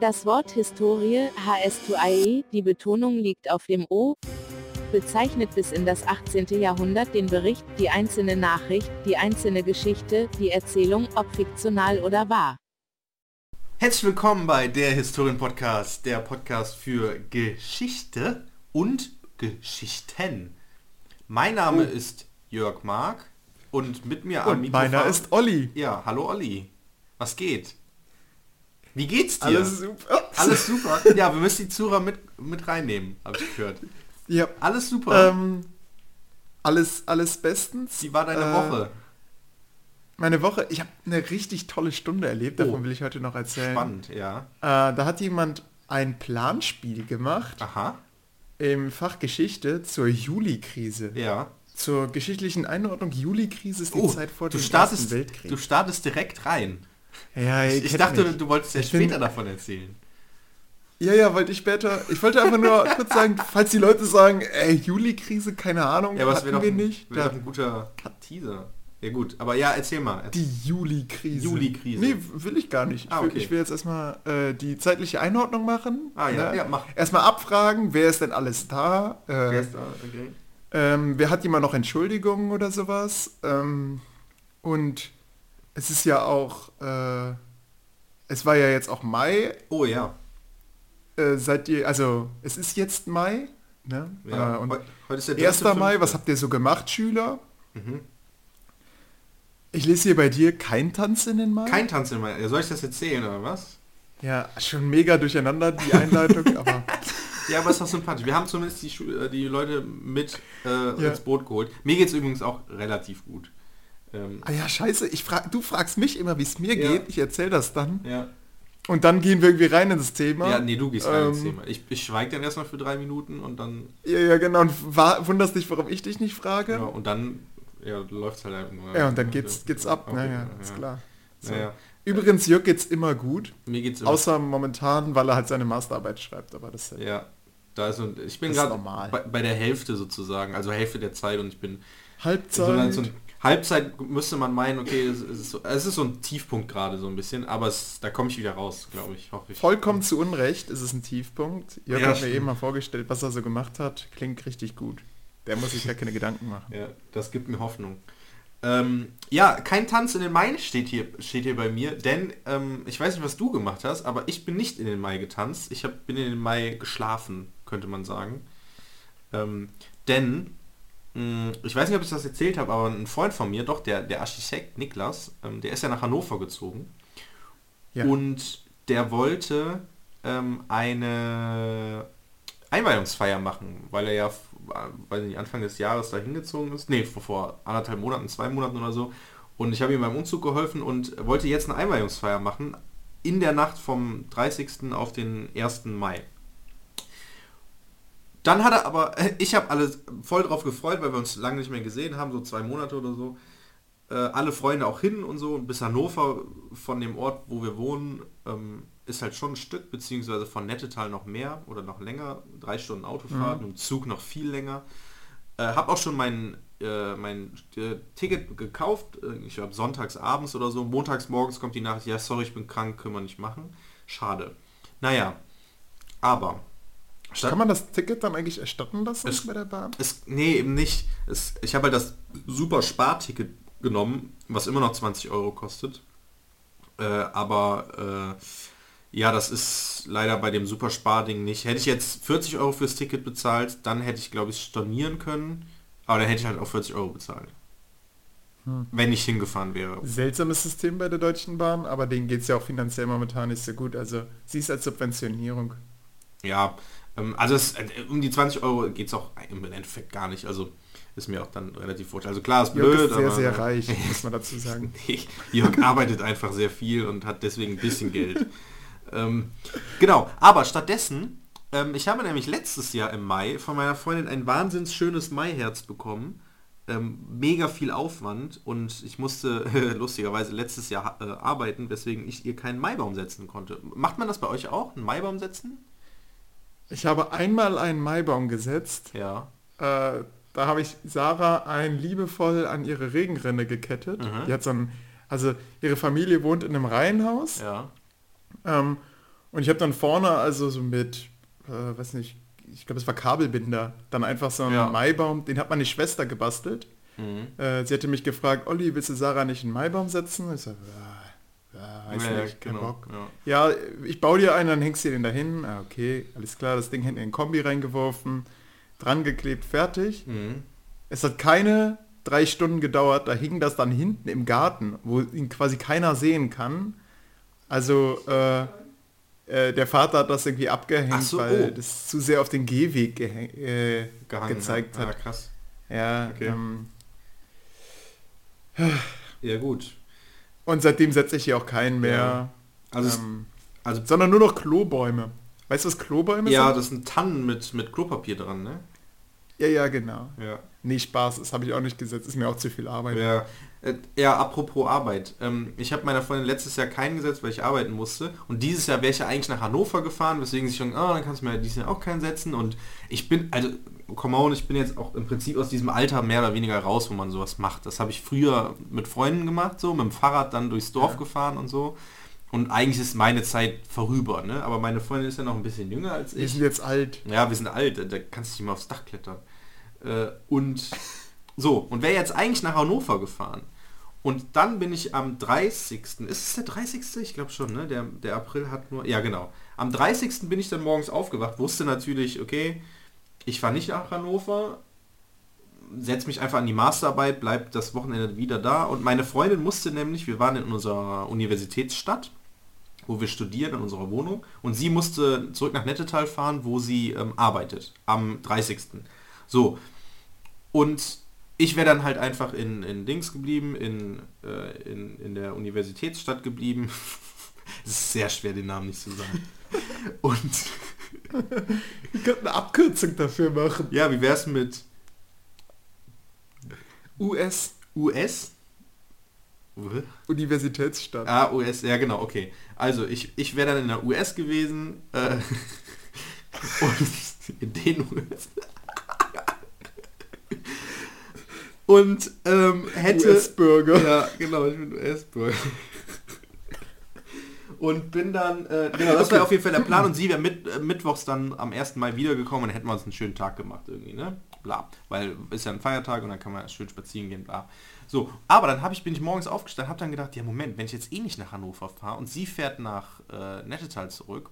Das Wort Historie, HS2IE, die Betonung liegt auf dem O, bezeichnet bis in das 18. Jahrhundert den Bericht, die einzelne Nachricht, die einzelne Geschichte, die Erzählung, ob fiktional oder wahr. Herzlich willkommen bei der Historien-Podcast, der Podcast für Geschichte und Geschichten. Mein Name Oh. ist Jörg Mark und mit mir am Und Mikrofon... meiner ist Olli. Ja, hallo Olli. Was geht? Wie geht's dir? Alles super. Alles super? Ja, wir müssen die Zuhörer mit, mit reinnehmen, habe ich gehört. Ja. Alles super. Ähm, alles, alles bestens. Wie war deine Äh, Woche? Meine Woche, ich habe eine richtig tolle Stunde erlebt, davon Oh. will ich heute noch erzählen. Spannend, ja. Äh, da hat jemand ein Planspiel gemacht Aha, im Fach Geschichte zur Juli-Krise. ja. Zur geschichtlichen Einordnung, Juli-Krise ist die Oh, Zeit vor du dem startest, Ersten Weltkrieg. du startest direkt rein. Ja, Ich, ich dachte, mich. du wolltest ja Ich bin- später davon erzählen. Ja, ja, wollte ich später. Ich wollte einfach nur kurz sagen, falls die Leute sagen, ey, Juli-Krise, keine Ahnung, Ja, wäre doch, wir ein- nicht. wär Da- doch ein guter Teaser. Ja gut, aber ja, erzähl mal. Die Juli-Krise. Juli-Krise. Nee, will ich gar nicht. Ich, Ah, will, okay. ich will jetzt erstmal äh, die zeitliche Einordnung machen. Ah, ja. ne? Ja, mach. Erstmal abfragen, wer ist denn alles da? Äh, Wer ist da? Okay. ähm, wer hat jemand noch Entschuldigungen oder sowas? Ähm, und es ist ja auch, äh, es war ja jetzt auch Mai. Oh ja. Äh, seid ihr, also es ist jetzt Mai. Ne? ja. Äh, und Heu- Heute ist der 1. dritte, Mai, was habt ihr so gemacht, Schüler? Mhm. Ich lese hier bei dir kein Tanz in den Mai. Kein Tanz in meiner. Ja, soll ich das erzählen oder was? Ja, schon mega durcheinander die Einleitung, aber Ja, aber ist doch sympathisch. Wir haben zumindest die, Schu- äh, die Leute mit äh, Ja. ins Boot geholt. Mir geht es übrigens auch relativ gut. Ähm, ah ja, scheiße, ich frag, du fragst mich immer, wie es mir Ja. geht, ich erzähle das dann ja. und dann gehen wir irgendwie rein in das Thema. ja, nee, du gehst rein ins Ähm, Thema. Ich, ich schweige dann erstmal für drei Minuten und dann Ja, ja, genau, und wunderst dich, warum ich dich nicht frage. ja, Ja, und dann ja, läuft es halt einfach. und dann geht's, geht's ab, Okay, naja, ist klar. So. Naja. Übrigens, Jörg geht's immer gut, Mir geht's immer außer momentan, weil er halt seine Masterarbeit schreibt, aber das Ja, da ist und ich bin ist gerade normal. bei, bei der Hälfte sozusagen, also Hälfte der Zeit und ich bin Halbzeit. so ein, Halbzeit müsste man meinen, okay, es ist, so, es ist so ein Tiefpunkt gerade so ein bisschen, aber es, da komme ich wieder raus, glaube ich, hoffe ich. Vollkommen zu Unrecht ist es ein Tiefpunkt. Jörg Ja, hat mir stimmt. eben mal vorgestellt, was er so gemacht hat. Klingt richtig gut. Der muss sich ja keine Gedanken machen. Ja, das gibt mir Hoffnung. Ähm, ja, kein Tanz in den Mai steht hier, steht hier bei mir, denn ähm, ich weiß nicht, was du gemacht hast, aber ich bin nicht in den Mai getanzt. Ich hab, bin in den Mai geschlafen, könnte man sagen. Ähm, denn, ich weiß nicht, ob ich das erzählt habe, aber ein Freund von mir, doch, der, der Architekt Niklas, ähm, der ist ja nach Hannover gezogen. Ja. Und der wollte ähm, eine Einweihungsfeier machen, weil er ja, weiß nicht, Anfang des Jahres da hingezogen ist. Nee, vor, vor anderthalb Monaten, zwei Monaten oder so. Und ich habe ihm beim Umzug geholfen und wollte jetzt eine Einweihungsfeier machen in der Nacht vom 30. auf den 1. Mai. Dann hat er aber, ich habe alles voll drauf gefreut, weil wir uns lange nicht mehr gesehen haben, so zwei Monate oder so. Äh, alle Freunde auch hin und so. Und bis Hannover von dem Ort, wo wir wohnen, ähm, ist halt schon ein Stück, beziehungsweise von Nettetal noch mehr oder noch länger. Drei Stunden Autofahrt, im Zug noch viel länger. Äh, hab auch schon mein, äh, mein äh, Ticket gekauft. Äh, Ich glaube sonntags abends oder so. Montags morgens kommt die Nachricht, ja sorry, ich bin krank, können wir nicht machen. Schade. Naja, aber statt- Kann man das Ticket dann eigentlich erstatten lassen Es- bei der Bahn? es, nee, eben nicht. Es, ich habe halt das super Sparticket genommen, was immer noch 20 Euro kostet. Äh, aber äh, ja, das ist leider bei dem super Sparding nicht. Hätte ich jetzt 40 Euro fürs Ticket bezahlt, dann hätte ich, glaube ich, stornieren können. Aber dann hätte ich halt auch 40 Euro bezahlt. Hm. Wenn ich hingefahren wäre. Seltsames System bei der Deutschen Bahn, aber denen geht es ja auch finanziell momentan nicht so gut. Also sie ist als Subventionierung. Ja, also es, äh, um die 20 Euro geht es auch im Endeffekt gar nicht. Also ist mir auch dann relativ wurscht. Also klar, ist Jörg blöd, ist sehr, sehr reich, muss man dazu sagen. Jörg arbeitet einfach sehr viel und hat deswegen ein bisschen Geld. ähm, genau, aber stattdessen, ähm, ich habe nämlich letztes Jahr im Mai von meiner Freundin ein wahnsinns schönes Maiherz bekommen. Ähm, mega viel Aufwand und ich musste lustigerweise letztes Jahr äh, arbeiten, weswegen ich ihr keinen Maibaum setzen konnte. Macht man das bei euch auch, einen Maibaum setzen? Ich habe einmal einen Maibaum gesetzt. Ja. Äh, da habe ich Sarah ein liebevoll an ihre Regenrinne gekettet. Mhm. Die hat so ein, also ihre Familie wohnt in einem Reihenhaus Ja. ähm, Und ich habe dann vorne also so mit, äh, weiß nicht, ich glaube es war Kabelbinder, dann einfach so einen Ja. Maibaum, den hat meine Schwester gebastelt. Mhm. Äh, sie hatte mich gefragt, Olli, willst du Sarah nicht einen Maibaum setzen? Ich so, ja, ja, weiß Ja, nicht, kein genau, Bock. ja. Ja, ich baue dir einen, dann hängst du den dahin. Ah, okay, alles klar, das Ding hinten in den Kombi reingeworfen, dran geklebt, fertig. Mhm. Es hat keine drei Stunden gedauert, da hing das dann hinten im Garten, wo ihn quasi keiner sehen kann. Also äh, äh, der Vater hat das irgendwie abgehängt, so, weil oh. das zu sehr auf den Gehweg gehäng- äh, Gehangen, gezeigt ja. hat. Ah, krass. Ja, Okay. ähm, Ja gut. Und seitdem setze ich hier auch keinen mehr, Also, es- ähm, also sondern nur noch Klobäume. Weißt du, was Klobäume ja, sind? das sind Tannen mit, mit Klopapier dran, ne? Ja, ja, genau. Ja. Nee, Spaß, das habe ich auch nicht gesetzt, ist mir auch zu viel Arbeit. Ja, äh, ja apropos Arbeit. Ähm, ich habe meiner Freundin letztes Jahr keinen gesetzt, weil ich arbeiten musste. Und dieses Jahr wäre ich ja eigentlich nach Hannover gefahren, weswegen sie schon, ah, dann kannst du mir dieses Jahr auch keinen setzen. Und ich bin, also, come on, ich bin jetzt auch im Prinzip aus diesem Alter mehr oder weniger raus, wo man sowas macht. Das habe ich früher mit Freunden gemacht, so, mit dem Fahrrad dann durchs Dorf Ja. gefahren und so. Und eigentlich ist meine Zeit vorüber, ne? Aber meine Freundin ist ja noch ein bisschen jünger als Wir ich. sind jetzt alt. Ja, wir sind alt, da- da kannst du nicht mal aufs Dach klettern. Äh, und so, und wäre jetzt eigentlich nach Hannover gefahren. Und dann bin ich am 30. Ist es der 30.? Ich glaube schon, ne? Der, der April hat nur. Ja, genau. Am 30. bin ich dann morgens aufgewacht, wusste natürlich, okay, ich fahre nicht nach Hannover, setze mich einfach an die Masterarbeit, bleib das Wochenende wieder da. Und meine Freundin musste nämlich, wir waren in unserer Universitätsstadt, wo wir studieren in unserer Wohnung und sie musste zurück nach Nettetal fahren, wo sie ähm, arbeitet, am 30. So. Und ich wäre dann halt einfach in, in Dings geblieben, in, äh, in, in der Universitätsstadt geblieben. es ist sehr schwer, den Namen nicht zu sagen. Und Wir könnten eine Abkürzung dafür machen. ja, wie wär's mit US, US? Universitätsstadt. Ah, US, ja genau, okay. Also ich, ich wäre dann in der US gewesen äh, und in den US. Und ähm, hätte... US-Bürger. Ja, genau, ich bin US-Bürger. Und bin dann, äh, genau, das wäre auf jeden Fall der Plan und sie wäre mit, äh, mittwochs dann am 1. Mai wiedergekommen und dann hätten wir uns einen schönen Tag gemacht irgendwie, ne? Bla. Weil ist ja ein Feiertag und dann kann man schön spazieren gehen, bla. So, aber dann hab ich, bin ich morgens aufgestanden, habe dann gedacht, ja Moment, wenn ich jetzt eh nicht nach Hannover fahre und sie fährt nach äh, Nettetal zurück,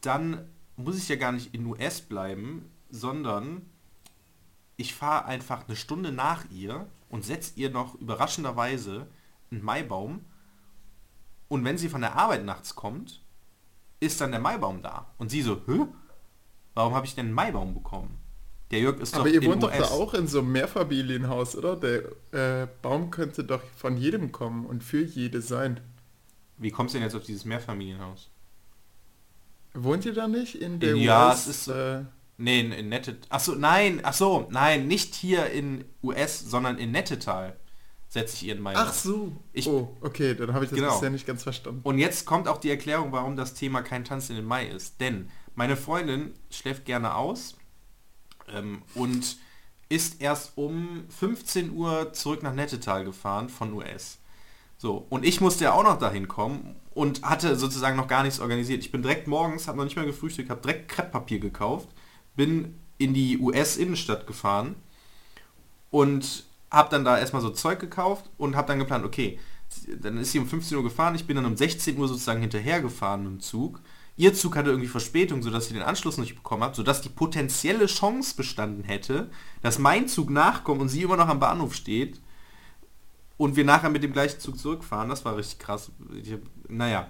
dann muss ich ja gar nicht in US bleiben, sondern ich fahre einfach eine Stunde nach ihr und setze ihr noch überraschenderweise einen Maibaum. Und wenn sie von der Arbeit nachts kommt, ist dann der Maibaum da. Und sie so, hä? Warum habe ich denn einen Maibaum bekommen? Der Jörg ist Aber doch ihr wohnt doch da auch in so einem Mehrfamilienhaus, oder? Der äh, Baum könnte doch von jedem kommen und für jede sein. Wie kommst du denn jetzt auf dieses Mehrfamilienhaus? Wohnt ihr da nicht in der Ja, US? es ist äh, Nee, in, in Nettet. Achso, nein, achso, nein, nicht hier in US, sondern in Nettetal setze ich ihren Maibaum. ach so. Ich- oh, okay, dann habe ich das Genau. bisher nicht ganz verstanden. Und jetzt kommt auch die Erklärung, warum das Thema kein Tanz in den Mai ist. Denn meine Freundin schläft gerne aus ähm, und ist erst um 15 Uhr zurück nach Nettetal gefahren von US. So, und ich musste ja auch noch dahin kommen und hatte sozusagen noch gar nichts organisiert. Ich bin direkt morgens, habe noch nicht mal gefrühstückt, habe direkt Krepppapier gekauft, bin in die US-Innenstadt gefahren und habe dann da erstmal so Zeug gekauft und habe dann geplant, okay, dann ist sie um 15 Uhr gefahren, ich bin dann um 16 Uhr sozusagen hinterhergefahren im Zug. Ihr Zug hatte irgendwie Verspätung, sodass sie den Anschluss nicht bekommen hat, sodass die potenzielle Chance bestanden hätte, dass mein Zug nachkommt und sie immer noch am Bahnhof steht und wir nachher mit dem gleichen Zug zurückfahren. Das war richtig krass. Ich naja.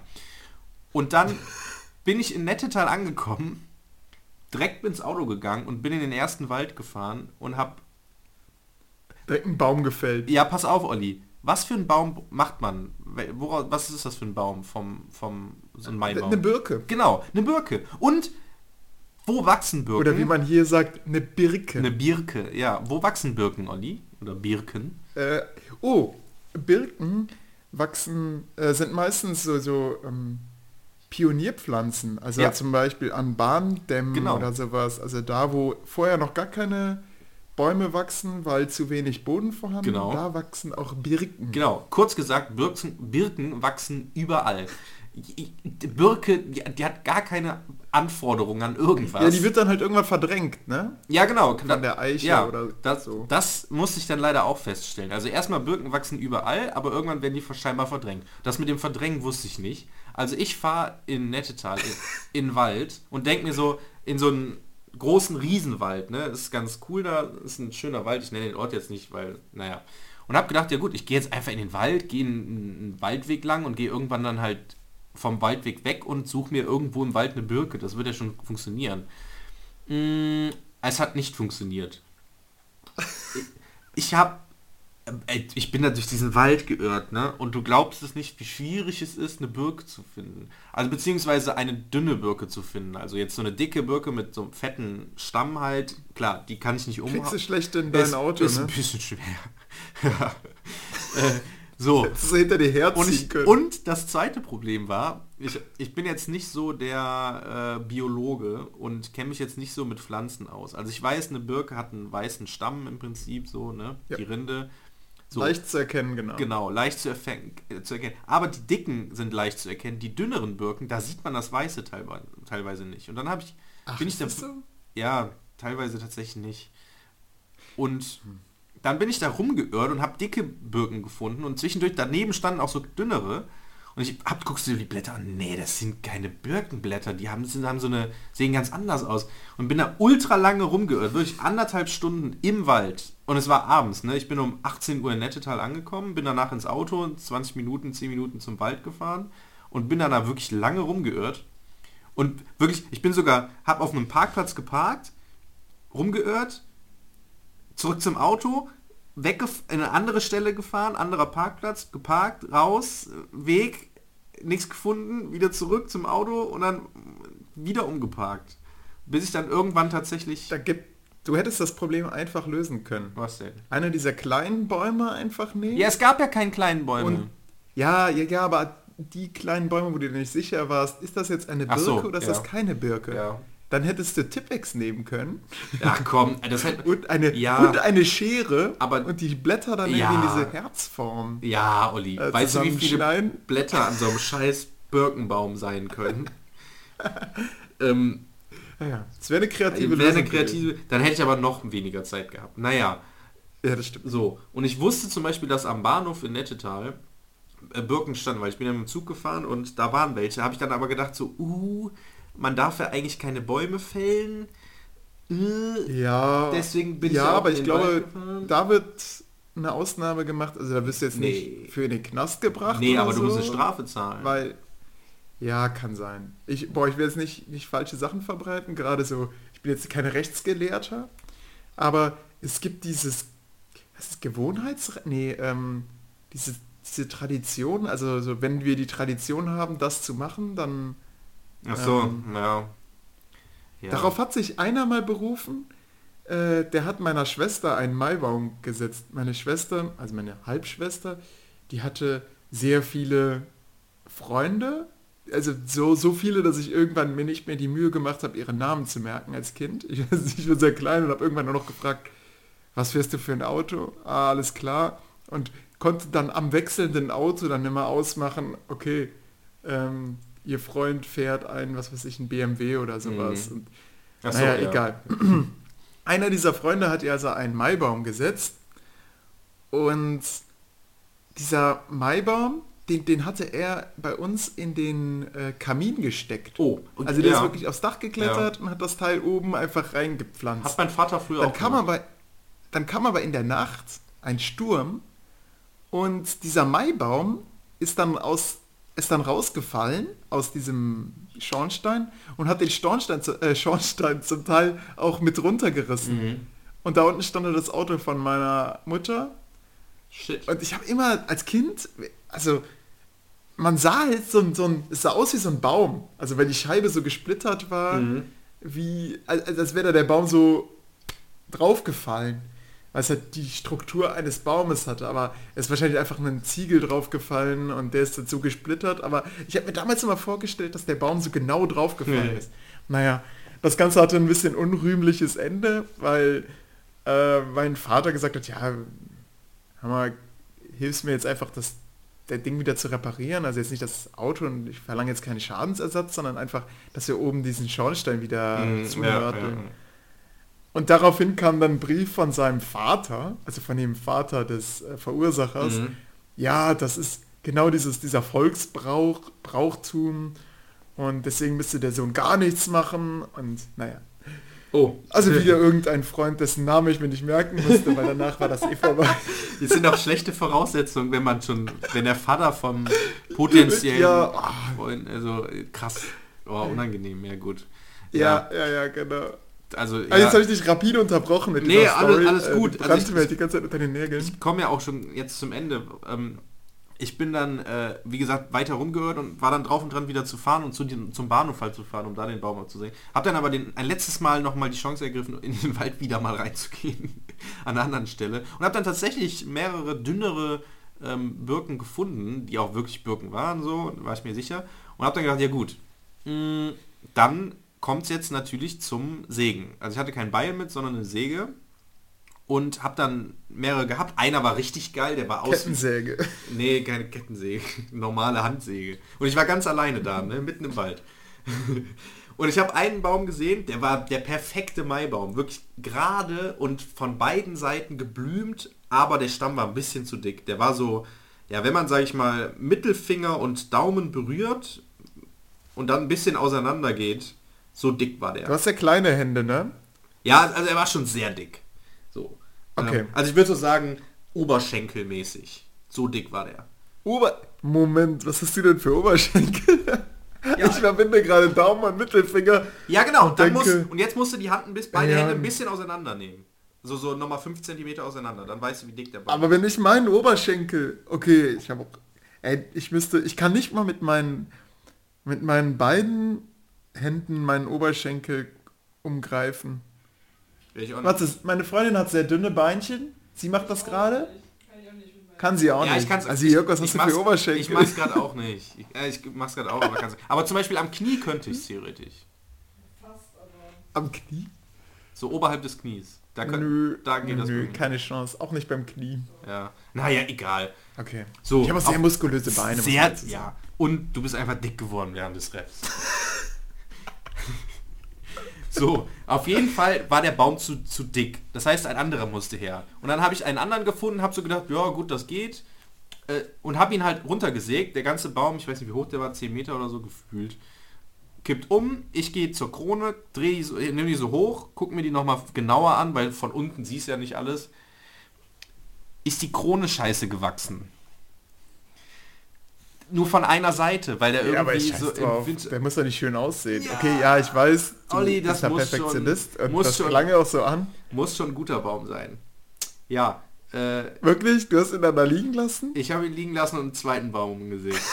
Und dann bin ich in Nettetal angekommen, direkt ins Auto gegangen und bin in den ersten Wald gefahren und habe Direkt ein Baum gefällt. ja, pass auf, Olli. Was für ein Baum macht man? Was ist das für ein Baum vom, vom so ein Maibaum? Eine Birke. Genau, eine Birke. Und wo wachsen Birken? Oder wie man hier sagt, eine Birke. eine Birke, ja. Wo wachsen Birken, Olli? Oder Birken? Äh, oh, Birken wachsen, äh, sind meistens so, so ähm, Pionierpflanzen. Also Ja. zum Beispiel an Bahndämmen Genau. oder sowas. Also da, wo vorher noch gar keine Bäume wachsen, weil zu wenig Boden vorhanden, Genau. da wachsen auch Birken. Genau, kurz gesagt, Birken, Birken wachsen überall. die Birke, die, die hat gar keine Anforderungen an irgendwas. Ja, die wird dann halt irgendwann verdrängt, ne? Ja, genau. Von der Eiche ja, oder das, so. Das muss ich dann leider auch feststellen. Also erstmal Birken wachsen überall, aber irgendwann werden die scheinbar verdrängt. Das mit dem Verdrängen wusste ich nicht. Also ich fahre in Nettetal in, in Wald und denke mir so, in so einen großen Riesenwald, ne? Das ist ganz cool da, ist ein schöner Wald, ich nenne den Ort jetzt nicht, weil, naja. Und habe gedacht, ja gut, ich gehe jetzt einfach in den Wald, gehe einen, Waldweg lang und gehe irgendwann dann halt vom Waldweg weg und suche mir irgendwo im Wald eine Birke. Das wird ja schon funktionieren. Mm, es hat nicht funktioniert. ich habe ich bin da durch diesen Wald geirrt, ne? Und du glaubst es nicht, wie schwierig es ist, eine Birke zu finden. Also beziehungsweise eine dünne Birke zu finden. Also jetzt so eine dicke Birke mit so einem fetten Stamm halt. Klar, die kann ich nicht umhauen. Kriegst du schlecht in dein ist, Auto, ist ne? ein bisschen schwer. äh, so. Du hinter dir herziehen Und, ich, können. und das zweite Problem war, ich, ich bin jetzt nicht so der äh, Biologe und kenne mich jetzt nicht so mit Pflanzen aus. Also ich weiß, eine Birke hat einen weißen Stamm im Prinzip, so, ne? Ja. Die Rinde. So, Leicht zu erkennen, genau. Genau, leicht zu, äh, zu erkennen. Aber die dicken sind leicht zu erkennen. Die dünneren Birken, da sieht man das Weiße teilweise, teilweise nicht. Und dann habe ich, Ach, bin ich da, so? ja, teilweise tatsächlich nicht. Und dann bin ich da rumgeirrt und habe dicke Birken gefunden und zwischendurch daneben standen auch so dünnere. Und ich hab, guckst du die Blätter an? Nee, das sind keine Birkenblätter. Die haben, sind, haben so eine, sehen ganz anders aus. Und bin da ultra lange rumgeirrt. Wirklich anderthalb Stunden im Wald. Und es war abends, ne? Ich bin um 18 Uhr in Nettetal angekommen, bin danach ins Auto, 20 Minuten, 10 Minuten zum Wald gefahren und bin dann da wirklich lange rumgeirrt. Und wirklich, ich bin sogar, hab auf einem Parkplatz geparkt, rumgeirrt, zurück zum Auto, weggef in eine andere Stelle gefahren, anderer Parkplatz, geparkt, raus, Weg, nichts gefunden, wieder zurück zum Auto und dann wieder umgeparkt. Bis ich dann irgendwann tatsächlich... Da gibt, du hättest das Problem einfach lösen können. Was denn? Einer dieser kleinen Bäume einfach nehmen. Ja, es gab ja keinen kleinen Bäume. Und ja, ja, ja, aber die kleinen Bäume, wo du dir nicht sicher warst, ist das jetzt eine Birke so, oder ist ja. das keine Birke? Ja. Dann hättest du Tippex nehmen können ja, komm, das hätte... und eine, Ja. und eine Schere Aber- und die Blätter dann Ja. irgendwie in diese Herzform. Ja, Olli, Äh, weißt du, wie viele zusammenschneiden? Blätter an so einem scheiß Birkenbaum sein können? ähm, Ja, ja. Das wäre eine kreative wäre eine kreative, dann hätte ich aber noch weniger Zeit gehabt. Naja, Ja, das stimmt. so. Und ich wusste zum Beispiel, dass am Bahnhof in Nettetal äh, Birken standen, weil ich bin ja mit dem Zug gefahren und da waren welche. Habe ich dann aber gedacht so, uh, man darf ja eigentlich keine Bäume fällen. Äh, Ja, Deswegen bin ich ja, ja auch aber ich glaube, da wird eine Ausnahme gemacht. Also da wirst du jetzt Nee. nicht für den Knast gebracht. Nee, aber du so, musst eine Strafe zahlen. Weil, ja, kann sein. Ich, boah, ich will jetzt nicht, nicht falsche Sachen verbreiten, gerade so, ich bin jetzt kein Rechtsgelehrter, aber es gibt dieses, was ist Gewohnheitsrecht? Nee, ähm, diese, diese Tradition, also so, wenn wir die Tradition haben, das zu machen, dann Ach so, ähm, ja. ja. Darauf hat sich einer mal berufen, äh, der hat meiner Schwester einen Maibaum gesetzt. Meine Schwester, also meine Halbschwester, die hatte sehr viele Freunde. Also so, so viele, dass ich irgendwann mir nicht mehr die Mühe gemacht habe, ihre Namen zu merken als Kind. Ich, ich war sehr klein und habe irgendwann nur noch gefragt, was fährst du für ein Auto? Ah, alles klar. Und konnte dann am wechselnden Auto dann immer ausmachen, okay, ähm, ihr Freund fährt ein, was weiß ich, ein BMW oder sowas. Und Ach so, naja, ja. egal. Einer dieser Freunde hat ihr also einen Maibaum gesetzt und dieser Maibaum, den, den hatte er bei uns in den äh, Kamin gesteckt. Oh, und also der ja. ist wirklich aufs Dach geklettert und hat das Teil oben einfach reingepflanzt. Hat mein Vater früher Dann auch kam, gemacht. aber, dann kam aber in der Nacht ein Sturm und dieser Maibaum ist dann aus ist dann rausgefallen aus diesem Schornstein und hat den Schornstein, zu- äh, Schornstein zum Teil auch mit runtergerissen. Mhm. Und da unten stand das Auto von meiner Mutter. Shit. Und ich habe immer als Kind, also man sah halt so ein, so ein, es sah aus wie so ein Baum. Also wenn die Scheibe so gesplittert war, Mhm. wie, als, als wäre da der Baum so draufgefallen. Weil es halt die Struktur eines Baumes hatte, aber es ist wahrscheinlich einfach ein Ziegel draufgefallen und der ist dazu gesplittert. Aber ich habe mir damals immer vorgestellt, dass der Baum so genau draufgefallen Nee. ist. Naja, das Ganze hatte ein bisschen unrühmliches Ende, weil äh, mein Vater gesagt hat, ja, mal, hilfst mir jetzt einfach das der Ding wieder zu reparieren. Also jetzt nicht das Auto und ich verlange jetzt keinen Schadensersatz, sondern einfach, dass wir oben diesen Schornstein wieder Mhm, ja, zunörteln. ja. Und daraufhin kam dann ein Brief von seinem Vater, also von dem Vater des äh, Verursachers. Mhm. Ja, das ist genau dieses, dieser Volksbrauch, Brauchtum. Und deswegen müsste der Sohn gar nichts machen. Und naja. Oh, Also wieder irgendein Freund, dessen Name ich mir nicht merken musste, weil danach war das eh vorbei. Das sind auch schlechte Voraussetzungen, wenn man schon, wenn der Vater vom potenziellen Ja. Freund, also äh, krass, oh, unangenehm, ja gut. Ja, ja, ja, genau. Also Ah, ja, jetzt habe ich dich rapide unterbrochen mit Nee, dieser alles- Story. alles Äh, gut. Die Also brannte ich- mir halt die ganze Zeit unter den Nägeln. ich komme ja auch schon jetzt zum Ende. Ähm, ich bin dann, äh, wie gesagt, weiter rumgehört und war dann drauf und dran wieder zu fahren und zu den, zum Bahnhof halt zu fahren, um da den Baum abzusehen. Hab dann aber den, ein letztes Mal nochmal die Chance ergriffen, in den Wald wieder mal reinzugehen, an einer anderen Stelle. Und habe dann tatsächlich mehrere dünnere ähm, Birken gefunden, die auch wirklich Birken waren, so, war ich mir sicher. Und habe dann gedacht, ja gut, mh, dann kommt es jetzt natürlich zum Sägen. Also ich hatte kein Beil mit, sondern eine Säge und habe dann mehrere gehabt. Einer war richtig geil, der war aus Kettensäge. Nee, keine Kettensäge. Normale Handsäge. Und ich war ganz alleine da, ne? mitten im Wald. Und ich habe einen Baum gesehen, der war der perfekte Maibaum. Wirklich gerade und von beiden Seiten geblümt, aber der Stamm war ein bisschen zu dick. Der war so, ja, wenn man, sage ich mal, Mittelfinger und Daumen berührt und dann ein bisschen auseinander geht, so dick war der. Du hast ja kleine Hände, ne? Ja, also er war schon sehr dick. So. Okay. Ähm, also ich würde so sagen, oberschenkelmäßig. So dick war der. Ober... Moment, was hast du denn für Oberschenkel? Ich verbinde gerade Daumen und Mittelfinger. Ja, genau. Und dann denke- muss, und jetzt musst du die Hand ein bisschen, beide Ja. Hände ein bisschen auseinandernehmen. So, so nochmal 5 cm auseinander. Dann weißt du, wie dick der Baum Aber wenn ich meinen Oberschenkel... Okay, ich habe auch... Ey, ich müsste... Ich kann nicht mal mit meinen... Mit meinen beiden Händen meinen Oberschenkel umgreifen. ist. Nicht. Warte, meine Freundin hat sehr dünne Beinchen. Sie macht das gerade? Kann sie auch Ja, nicht. also Jörg, was hast du für Oberschenkel? Ich mach's gerade auch nicht. Ich, äh, ich mach's gerade auch, aber kann's, Aber zum Beispiel am Knie könnte ich theoretisch. Am Knie? So oberhalb des Knies. Da, könnt, Nö, da geht das. nö, bei mir. keine Chance. Auch nicht beim Knie. Ja. Naja, egal. Okay. So, ich habe auch sehr muskulöse Beine. Sehr, ja. Und du bist einfach dick geworden während des Raps. So, auf jeden Fall war der Baum zu, zu dick. Das heißt, ein anderer musste her. Und dann habe ich einen anderen gefunden, habe so gedacht, ja gut, das geht. Äh, und habe ihn halt runtergesägt. Der ganze Baum, ich weiß nicht wie hoch der war, 10 Meter oder so gefühlt. Kippt um, ich gehe zur Krone, drehe die so, äh, nehme die so hoch, guck mir die nochmal genauer an, weil von unten siehst du ja nicht alles. Ist die Krone scheiße gewachsen nur von einer Seite, weil der irgendwie Ja, aber ich so drauf. Der muss doch nicht schön aussehen. Ja. Okay, ja, ich weiß, du Olli, das bist der Perfektionist schon- und muss das schon- lange auch so an. muss schon ein guter Baum sein. Ja, äh, Wirklich? Du hast ihn dann da liegen lassen? ich habe ihn liegen lassen und einen zweiten Baum gesehen.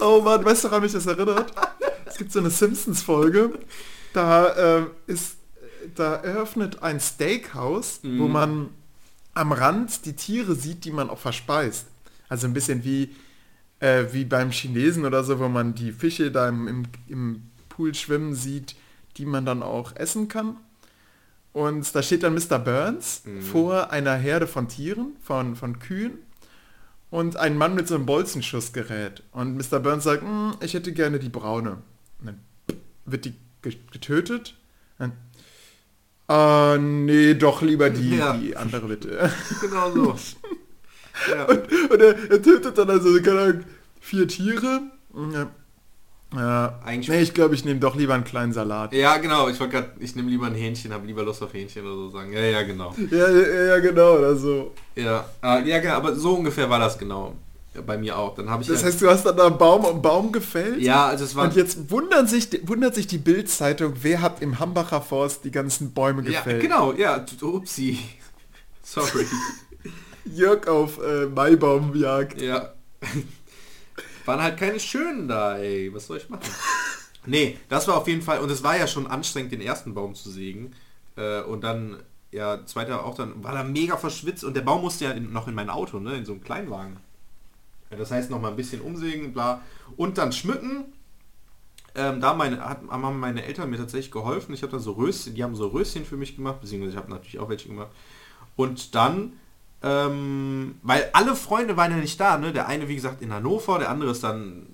Oh Mann, weißt du, woran mich das erinnert? Es gibt so eine Simpsons-Folge, da äh, ist, da eröffnet ein Steakhouse, wo Mhm. man am Rand die Tiere sieht, die man auch verspeist. Also ein bisschen wie, äh, wie beim Chinesen oder so, wo man die Fische da im, im, im Pool schwimmen sieht, die man dann auch essen kann. Und da steht dann Mr. Burns Mhm. vor einer Herde von Tieren, von, von Kühen und ein Mann mit so einem Bolzenschussgerät. Und Mr. Burns sagt, "Hm, ich hätte gerne die braune. Und dann wird die ge- getötet. Dann, ah, nee, doch lieber die, Ja. die andere bitte. genau so. Ja. Und er, er tötet dann also, keine Ahnung, vier Tiere. Ja, ja Eigentlich- nee, ich glaube, ich nehme doch lieber einen kleinen Salat. ja, genau. Ich wollte gerade, ich nehme lieber ein Hähnchen, habe lieber Lust auf Hähnchen oder so sagen. Ja, ja, genau. Ja, ja, ja genau, oder so. Ja, äh, ja, genau, aber so ungefähr war das genau. Ja, bei mir auch. Dann habe ich Das halt- heißt, du hast dann da einen Baum um Baum gefällt? ja, also es war Und jetzt wundern sich, wundert sich die Bild-Zeitung, wer hat im Hambacher Forst die ganzen Bäume ja, gefällt. genau, ja, upsi. Sorry. Jörg auf äh, Maibaumjagd. Ja. Waren halt keine schönen da, ey. Was soll ich machen? Nee, das war auf jeden Fall, und es war ja schon anstrengend, den ersten Baum zu sägen. Äh, und dann, ja, zweiter auch dann, war da mega verschwitzt und der Baum musste ja in, noch in mein Auto, ne, in so einem Kleinwagen. Ja, das heißt noch mal ein bisschen umsägen, bla. Und dann schmücken. Ähm, da meine, hat, haben meine Eltern mir tatsächlich geholfen. Ich habe dann so Röschen, die haben so Röschen für mich gemacht, beziehungsweise ich habe natürlich auch welche gemacht. Und dann Ähm, weil alle Freunde waren ja nicht da, ne? Der eine, wie gesagt, in Hannover, der andere ist dann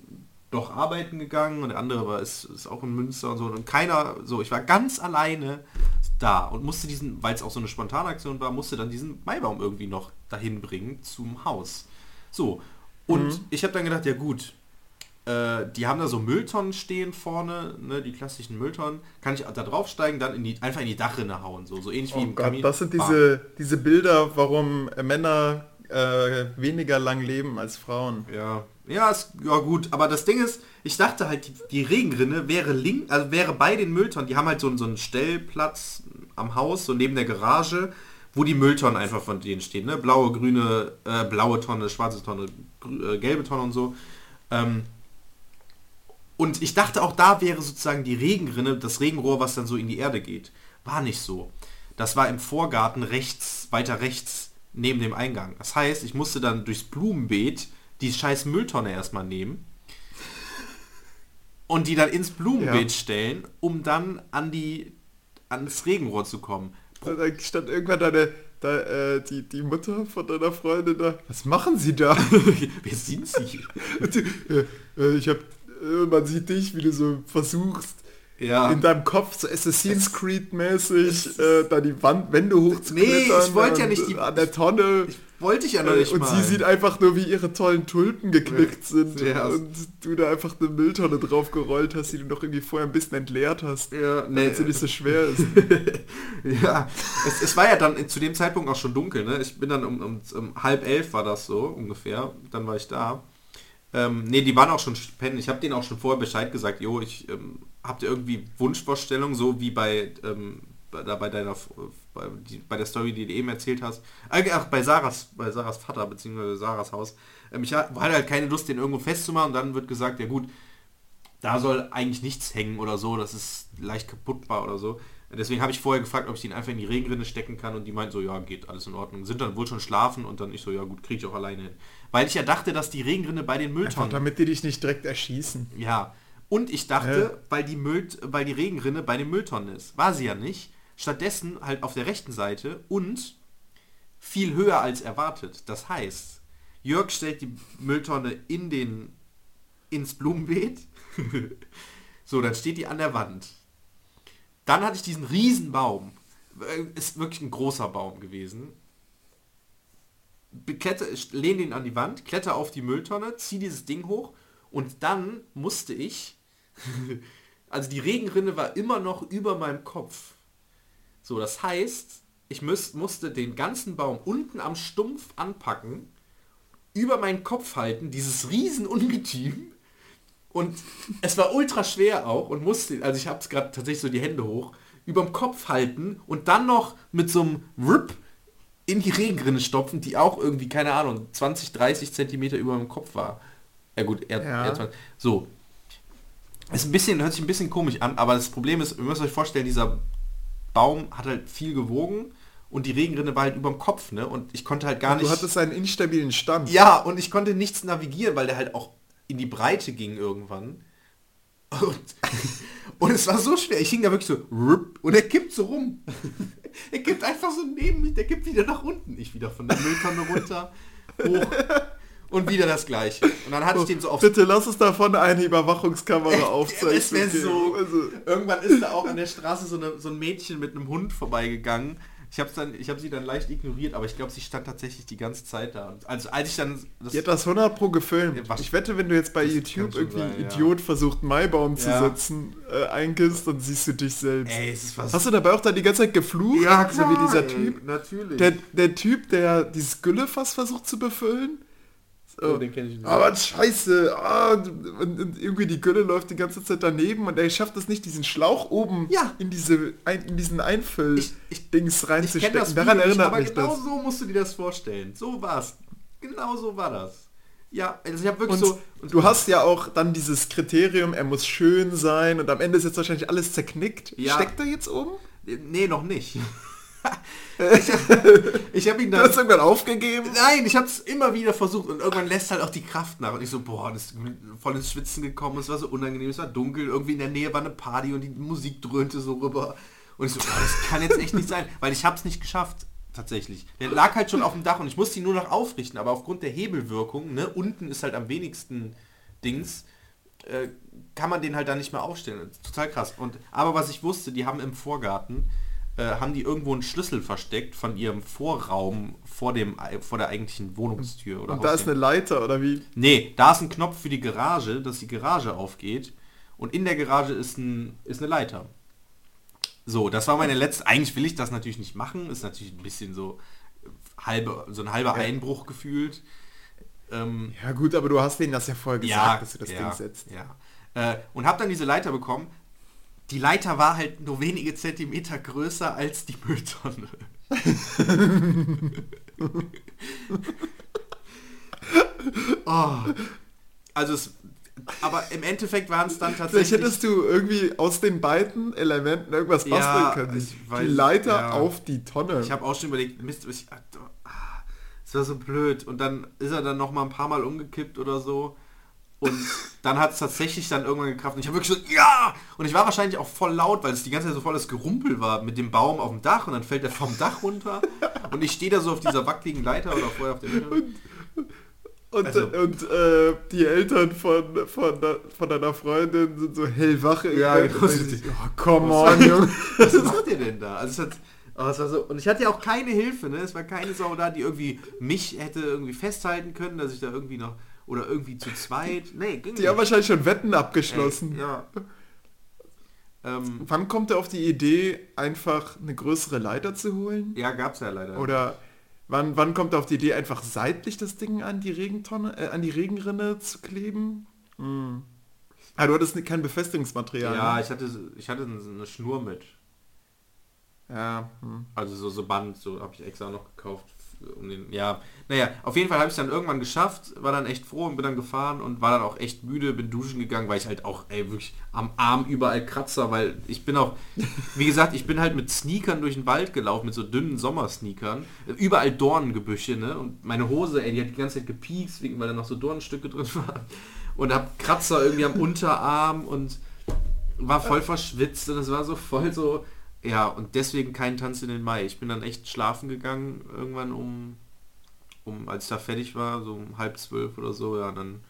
doch arbeiten gegangen und der andere war, ist, ist auch in Münster und so. Und keiner, so, ich war ganz alleine da und musste diesen, weil es auch so eine Spontanaktion war, musste dann diesen Maibaum irgendwie noch dahin bringen zum Haus. So. Und Mhm. ich habe dann gedacht, ja gut, äh, die haben da so Mülltonnen stehen vorne, ne, die klassischen Mülltonnen. Kann ich da draufsteigen, dann in die, einfach in die Dachrinne hauen, so, so ähnlich wie Oh im Gott, Kamin. das sind Bam. diese, diese Bilder, warum Männer äh, weniger lang leben als Frauen. Ja, ja, ist, ja gut, aber das Ding ist, ich dachte halt, die, die Regenrinne wäre link, also wäre bei den Mülltonnen, die haben halt so, einen- so einen Stellplatz am Haus, so neben der Garage, wo die Mülltonnen einfach von denen stehen, ne? Blaue, grüne, äh, blaue Tonne, schwarze Tonne, äh, gelbe Tonne und so. Ähm, und ich dachte auch da wäre sozusagen die Regenrinne, das Regenrohr, was dann so in die Erde geht. War nicht so. Das war im Vorgarten rechts, weiter rechts, neben dem Eingang. Das heißt, ich musste dann durchs Blumenbeet die scheiß Mülltonne erstmal nehmen und die dann ins Blumenbeet Ja. stellen, um dann an die ans Regenrohr zu kommen. Da stand irgendwann deine, da, äh, die, die Mutter von deiner Freundin da. Was machen sie da? Wer sind sie? Äh, äh, ich hab, äh, man sieht dich, wie du so versuchst, Ja. in deinem Kopf so Assassin's Creed mäßig äh, da die Wand, Wände hochzuklettern. Nee, ich wollte ja nicht die- äh, an der Tonne. Wollte ich ja noch Äh, nicht und mal. sie sieht einfach nur, wie ihre tollen Tulpen geknickt sind Ja. und du da einfach eine Mülltonne drauf gerollt hast, die du noch irgendwie vorher ein bisschen entleert hast, ja, nee, damit sie nicht so schwer ist. Ja, es, es war ja dann zu dem Zeitpunkt auch schon dunkel, ne? Ich bin dann um, um, um halb elf war das so ungefähr, dann war ich da. Ähm, ne, die waren auch schon pennen. Ich habe denen auch schon vorher Bescheid gesagt, jo, ich ähm, habt irgendwie Wunschvorstellungen, so wie bei, ähm, bei, da bei deiner bei, die, bei der Story, die du eben erzählt hast. Äh, ach, bei Sarahs, bei Sarahs Vater, beziehungsweise Sarahs Haus. Ähm, ich ha- hatte halt keine Lust, den irgendwo festzumachen und dann wird gesagt, ja gut, da soll eigentlich nichts hängen oder so, das ist leicht kaputtbar oder so. Deswegen habe ich vorher gefragt, ob ich den einfach in die Regenrinne stecken kann und die meint so, ja, geht alles in Ordnung. Sind dann wohl schon schlafen und dann ich so, ja gut, kriege ich auch alleine hin. Weil ich ja dachte, dass die Regenrinne bei den Einfach Mülltonnen... damit die dich nicht direkt erschießen. Ja. Und ich dachte, weil die Müll, weil die Regenrinne bei den Mülltonnen ist. War sie ja nicht. Stattdessen halt auf der rechten Seite und viel höher als erwartet. Das heißt, Jörg stellt die Mülltonne in den ins Blumenbeet. so, dann steht die an der Wand. Dann hatte ich diesen riesen Baum. Äh, Ist wirklich ein großer Baum gewesen. Bekletter, lehne ihn an die Wand, kletter auf die Mülltonne, ziehe dieses Ding hoch und dann musste ich, also die Regenrinne war immer noch über meinem Kopf. So, das heißt, ich müß, musste den ganzen Baum unten am Stumpf anpacken, über meinen Kopf halten, dieses riesen Ungetüm. Und es war ultra schwer auch und musste, also ich habe gerade tatsächlich so die Hände hoch, überm Kopf halten und dann noch mit so einem Rip in die Regenrinne stopfen, die auch irgendwie, keine Ahnung, 20, 30 Zentimeter über meinem Kopf war. Ja gut, er, Ja. er 20. So. Ist ein bisschen, hört sich ein bisschen komisch an, aber das Problem ist, ihr müsst euch vorstellen, dieser Baum hat halt viel gewogen und die Regenrinne war halt überm Kopf, ne? Und ich konnte halt gar du nicht. hattest einen instabilen Stand. Ja, und ich konnte nichts navigieren, weil der halt auch in die Breite ging irgendwann. Und, und es war so schwer. Ich hing da wirklich so rup, und er kippt so rum. er kippt einfach so neben mich, der kippt wieder nach unten. Ich wieder von der Mülltonne runter, hoch und wieder das gleiche. Und dann hatte ich den so auf Bitte lass es davon eine Überwachungskamera aufzeichnen. es wäre so. Also, Irgendwann ist da auch an der Straße so, eine, so ein Mädchen mit einem Hund vorbeigegangen. Ich habe dann, ich habe sie dann leicht ignoriert, aber ich glaube, sie stand tatsächlich die ganze Zeit da. Also als ich dann das, die hat das 100 pro gefilmt. Ja, ich wette, wenn du jetzt bei YouTube irgendwie ein sein, ja. Idiot versucht, Maibaum zu Ja. setzen, äh, eingibst, dann siehst du dich selbst. ey, ist was. Hast du dabei auch dann die ganze Zeit geflucht? so wie dieser ey, Typ. Natürlich. Der, der Typ, der dieses Güllefass versucht zu befüllen. Oh, den kenne ich nicht. Aber scheiße, ah, und, und irgendwie die Gülle läuft die ganze Zeit daneben und er schafft es nicht, diesen Schlauch oben Ja. in, diese, ein, in diesen Einfüll-Dings Ich- ich- ich reinzustecken. das Daran erinnert aber mich genau das. so musst du dir das vorstellen. So war's. Genau so war das. Ja, also ich habe wirklich Und so... du hast ja auch dann dieses Kriterium, er muss schön sein und am Ende ist jetzt wahrscheinlich alles zerknickt. Ja. Steckt er jetzt oben? Nee, noch nicht. ich habe ihn Du dann... hast irgendwann aufgegeben? Nein, ich habe es immer wieder versucht und irgendwann lässt halt auch die Kraft nach. Und ich so, boah, das ist voll ins Schwitzen gekommen, es war so unangenehm, es war dunkel, irgendwie in der Nähe war eine Party und die Musik dröhnte so rüber. Und ich so, boah, das kann jetzt echt nicht sein, weil ich habe es nicht geschafft, tatsächlich. Der lag halt schon auf dem Dach und ich musste ihn nur noch aufrichten, aber aufgrund der Hebelwirkung, ne, unten ist halt am wenigsten Dings, äh, kann man den halt da nicht mehr aufstellen. Total krass. Und aber was ich wusste, die haben im Vorgarten äh, haben die irgendwo einen Schlüssel versteckt von ihrem Vorraum vor dem vor der eigentlichen Wohnungstür oder Und da ist eine Leiter oder wie? Nee, da ist ein Knopf für die Garage, dass die Garage aufgeht und in der Garage ist ein ist eine Leiter. So, das war meine letzte. Eigentlich will ich das natürlich nicht machen. Ist natürlich ein bisschen so halbe, so ein halber Einbruch gefühlt. Ähm, Ja gut, aber du hast denen das ja vorher gesagt, dass du das ja, Ding setzt. Ja. Äh, und habe dann diese Leiter bekommen. Die Leiter war halt nur wenige Zentimeter größer als die Mülltonne. oh. Also es, aber im Endeffekt waren es dann Vielleicht tatsächlich... hättest du irgendwie aus den beiden Elementen irgendwas basteln Ja, können. weiß, die Leiter ja. auf die Tonne. Ich habe auch schon überlegt, Mist, ich, ah, es war so blöd. Und dann ist er dann noch mal ein paar Mal umgekippt oder so. Und dann hat es tatsächlich dann irgendwann gekraft. Und ich habe wirklich so, ja! Und ich war wahrscheinlich auch voll laut, weil es die ganze Zeit so volles Gerumpel war mit dem Baum auf dem Dach. Und dann fällt er vom Dach runter. Und ich stehe da so auf dieser wackeligen Leiter oder vorher auf der Mitte. Und, Also- und äh, die Eltern von, von, von deiner Freundin sind so hellwache. Ja, Und genau. oh, come on, Junge. Was macht ihr denn da? Also es hat, oh, war so, und ich hatte ja auch keine Hilfe, ne? Es war keine Sau da, die irgendwie mich hätte irgendwie festhalten können, dass ich da irgendwie noch oder irgendwie zu zweit. Nee, ging Die haben wahrscheinlich schon Wetten abgeschlossen. Ey, ja. Ähm, Wann kommt er auf die Idee, einfach eine größere Leiter zu holen? ja, gab's ja leider. Oder wann, wann kommt er auf die Idee, einfach seitlich das Ding an die Regentonne, äh, an die Regenrinne zu kleben? Hm. Ah, du hattest kein Befestigungsmaterial. ja, ne? ich hatte ich hatte eine Schnur mit. ja. Hm. Also so, so Band, so habe ich extra noch gekauft. Um den, ja, naja, auf jeden Fall habe ich dann irgendwann geschafft, war dann echt froh und bin dann gefahren und war dann auch echt müde, bin duschen gegangen, weil ich halt auch, ey, wirklich am Arm überall Kratzer, weil ich bin auch, wie gesagt, ich bin halt mit Sneakern durch den Wald gelaufen, mit so dünnen Sommersneakern, überall Dornengebüsche, ne, und meine Hose, ey, die hat die ganze Zeit gepiekst, wegen, weil da noch so Dornenstücke drin waren und hab Kratzer irgendwie am Unterarm und war voll verschwitzt und es war so voll so, ja, und deswegen kein Tanz in den Mai. Ich bin dann echt schlafen gegangen, irgendwann um, um als ich da fertig war, so um halb zwölf oder so, ja, dann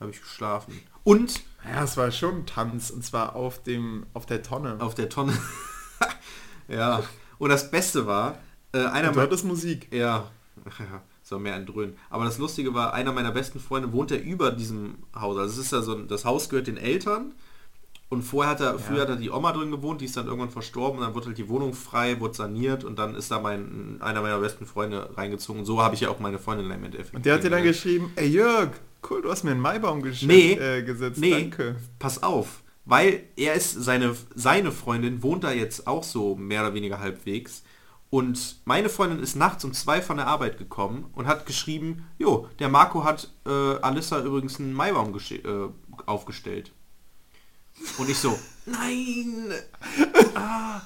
habe ich geschlafen. Und Ja, es war schon ein Tanz und zwar auf dem auf der Tonne. auf der Tonne. ja. Und das Beste war, äh, einer meiner... hattest Musik. Ja, so mehr ein Dröhnen. Aber das Lustige war, einer meiner besten Freunde wohnt ja über diesem Haus. Also es ist ja so, ein- das Haus gehört den Eltern. Und vorher hat er, früher hat er die Oma drin gewohnt, die ist dann irgendwann verstorben und dann wurde halt die Wohnung frei, wurde saniert und dann ist da mein, einer meiner besten Freunde reingezogen. So habe ich ja auch meine Freundin im Endeffekt. Und der hat dir dann geschrieben, ey Jörg, cool, du hast mir einen Maibaum gesch Nee, äh, gesetzt, nee, danke. pass auf, weil er ist, seine, seine Freundin wohnt da jetzt auch so mehr oder weniger halbwegs und meine Freundin ist nachts um zwei von der Arbeit gekommen und hat geschrieben, jo, der Marco hat äh, Alissa übrigens einen Maibaum äh, aufgestellt. Und ich so, nein! Ah.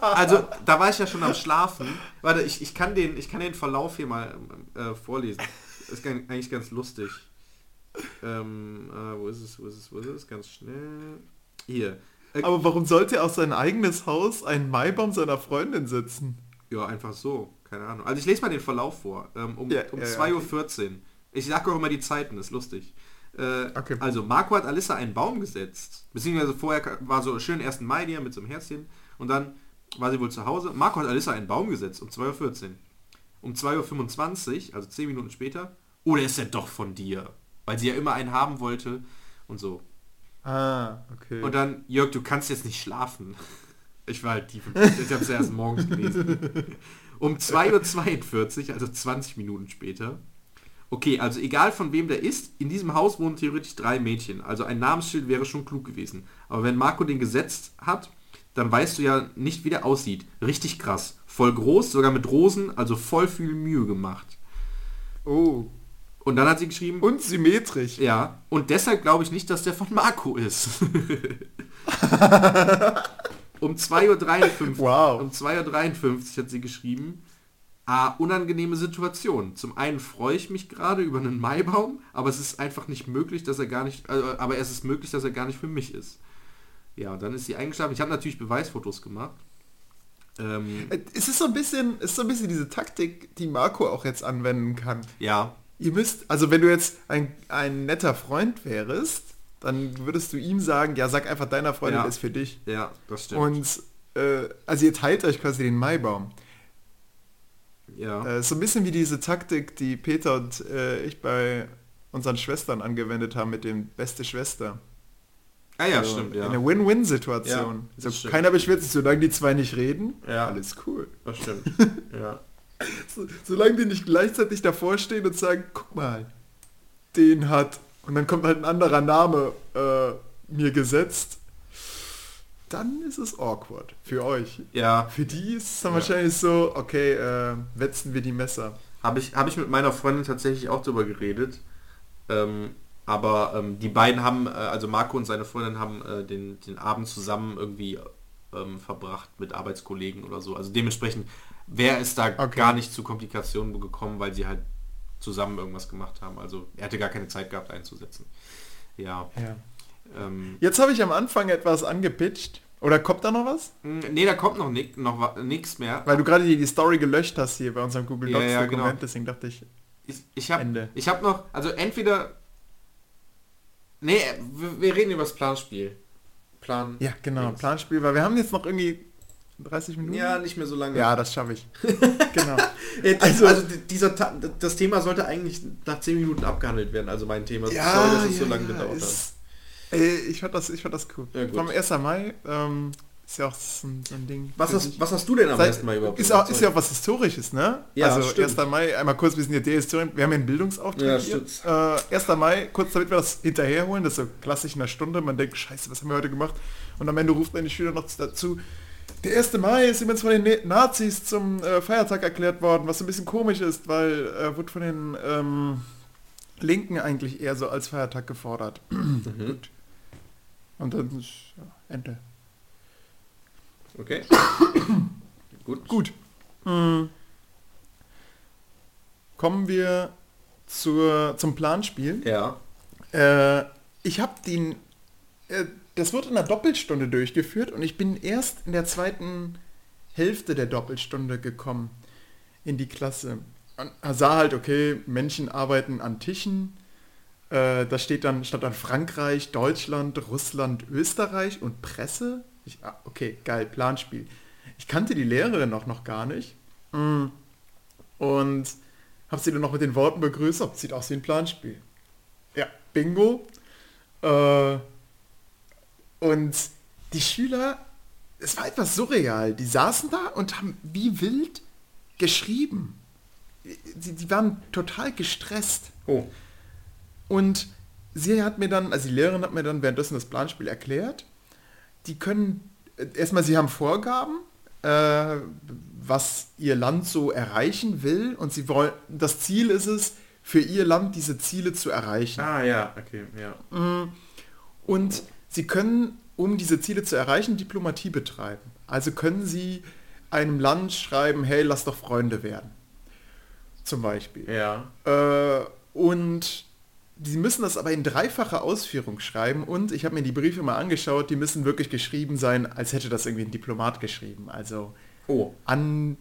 Also, da war ich ja schon am Schlafen. Warte, ich, ich, kann, den, ich kann den Verlauf hier mal äh, vorlesen. ist eigentlich ganz lustig. Ähm, äh, wo ist es, wo ist es, wo ist es? Ganz schnell. Hier. Äh, Aber warum sollte er aus sein eigenes Haus einen Maibaum seiner Freundin setzen? ja, einfach so. Keine Ahnung. Also ich lese mal den Verlauf vor. Ähm, um Ja, um ja, ja, 2.14 Uhr. Ich sage auch immer die Zeiten, ist lustig. Äh, Okay. Also Marco hat Alissa einen Baum gesetzt. Beziehungsweise vorher war so schön 1. Mai hier mit so einem Herzchen. Und dann war sie wohl zu Hause. Marco hat Alissa einen Baum gesetzt um 2.14 Uhr. Um 2.25 Uhr, also 10 Minuten später, oder ist er doch von dir? Weil sie ja immer einen haben wollte und so. Ah, okay. Und dann, Jörg, du kannst jetzt nicht schlafen. Ich war halt tief im Ich habe es erst morgens gelesen. Um 2.42 Uhr, also 20 Minuten später. Okay, also egal von wem der ist, in diesem Haus wohnen theoretisch drei Mädchen. Also ein Namensschild wäre schon klug gewesen. Aber wenn Marco den gesetzt hat, dann weißt du ja nicht, wie der aussieht. Richtig krass. Voll groß, sogar mit Rosen, also voll viel Mühe gemacht. oh. Und dann hat sie geschrieben, Und symmetrisch. ja, und deshalb glaube ich nicht, dass der von Marco ist. um 2.53 Uhr. Wow. Um 2.53 Uhr hat sie geschrieben, ah, unangenehme Situation. Zum einen freue ich mich gerade über einen Maibaum, aber es ist einfach nicht möglich, dass er gar nicht, äh, aber es ist möglich, dass er gar nicht für mich ist. Ja, dann ist sie eingeschlafen. Ich habe natürlich Beweisfotos gemacht. Ähm, Äh, Es ist so ein bisschen, es ist so ein bisschen diese Taktik, die Marco auch jetzt anwenden kann. ja, Ihr müsst, also wenn du jetzt ein, ein netter Freund wärst, dann würdest du ihm sagen, ja, sag einfach deiner Freundin, Ja. ist für dich. ja, das stimmt. Und äh, also ihr teilt euch quasi den Maibaum. Ja. Äh, so ein bisschen wie diese Taktik, die Peter und äh, ich bei unseren Schwestern angewendet haben mit dem beste Schwester. ah ja, Also stimmt, ja. Eine Win-Win-Situation. Ja, das so, stimmt. keiner beschwert sich, solange die zwei nicht reden. Ja. Alles cool. Das stimmt. ja. So, solange die nicht gleichzeitig davor stehen und sagen, guck mal, den hat, und dann kommt halt ein anderer Name äh, mir gesetzt, dann ist es awkward für euch. Ja, Für die ist es dann Ja. wahrscheinlich so, okay, äh, wetzen wir die Messer. habe ich, hab ich mit meiner Freundin tatsächlich auch drüber geredet. Ähm, aber ähm, die beiden haben, äh, also Marco und seine Freundin haben äh, den, den Abend zusammen irgendwie ähm, verbracht mit Arbeitskollegen oder so. Also dementsprechend wäre es da Okay. gar nicht zu Komplikationen gekommen, weil sie halt zusammen irgendwas gemacht haben. Also er hatte gar keine Zeit gehabt einzusetzen. Ja. Ja. Ähm, Jetzt habe ich am Anfang etwas angepitcht. Oder kommt da noch was? nee, da kommt noch, ni noch nichts mehr. Weil du gerade die, die Story gelöscht hast hier bei unserem Google Ja, Docs ja, Dokument, genau. deswegen dachte ich, Ich, ich habe hab noch, also entweder... Nee, wir, wir reden über das Planspiel. Plan. ja genau, Dings. Planspiel, weil wir haben jetzt noch irgendwie 30 Minuten. Ja, nicht mehr so lange. ja das schaffe ich. genau. Also, Also- also dieser das Thema sollte eigentlich nach 10 Minuten abgehandelt werden, also mein Thema. Sorry, dass es so lange gedauert hat. Ich fand das, ich fand das cool. Ja. Vom 1. Mai ähm, ist ja auch so ein, so ein Ding. Was hast, was hast du denn am Seit- ersten Mal überhaupt ist, auch, ist ja auch was Historisches, ne? Ja, also stimmt. 1. Mai, einmal kurz, wir sind ja der Historien, wir haben ja einen Bildungsauftrag Ja. Äh, 1. Mai, kurz damit wir das hinterherholen, das ist so klassisch in einer Stunde, man denkt, scheiße, was haben wir heute gemacht? Und am Ende ruft eine Schüler noch dazu, der 1. Mai ist übrigens von den Ne- Nazis zum äh, Feiertag erklärt worden, was ein bisschen komisch ist, weil äh, wurde von den ähm, Linken eigentlich eher so als Feiertag gefordert. Mhm. Gut. Und dann ist ja, Ende. Okay. Gut. Gut. Hm. Kommen wir zur, zum Planspiel. Ja. Äh, ich habe den... Äh, das wird in einer Doppelstunde durchgeführt und ich bin erst in der zweiten Hälfte der Doppelstunde gekommen in die Klasse. Und sah halt, okay, Menschen arbeiten an Tischen. Äh, da steht dann, stand dann Frankreich, Deutschland, Russland, Österreich und Presse. Ich, ah, okay, geil, Planspiel. Ich kannte die Lehrerin auch noch gar nicht. Mm. Und habe sie dann noch mit den Worten begrüßt, oh, sieht aus wie ein Planspiel. Ja, Bingo. Äh, und die Schüler, es war etwas surreal. Die saßen da und haben wie wild geschrieben. Die, die waren total gestresst. Oh. Und sie hat mir dann, also die Lehrerin hat mir dann währenddessen das Planspiel erklärt. Die können, äh, erstmal, sie haben Vorgaben, äh, was ihr Land so erreichen will. Und sie wollen, das Ziel ist es, für ihr Land diese Ziele zu erreichen. Ah ja, okay, ja. Und sie können, um diese Ziele zu erreichen, Diplomatie betreiben. Also können sie einem Land schreiben, hey, lass doch Freunde werden. Zum Beispiel. Ja. Äh, und die müssen das aber in dreifacher Ausführung schreiben und ich habe mir die Briefe mal angeschaut, die müssen wirklich geschrieben sein, als hätte das irgendwie ein Diplomat geschrieben. Also Oh. an,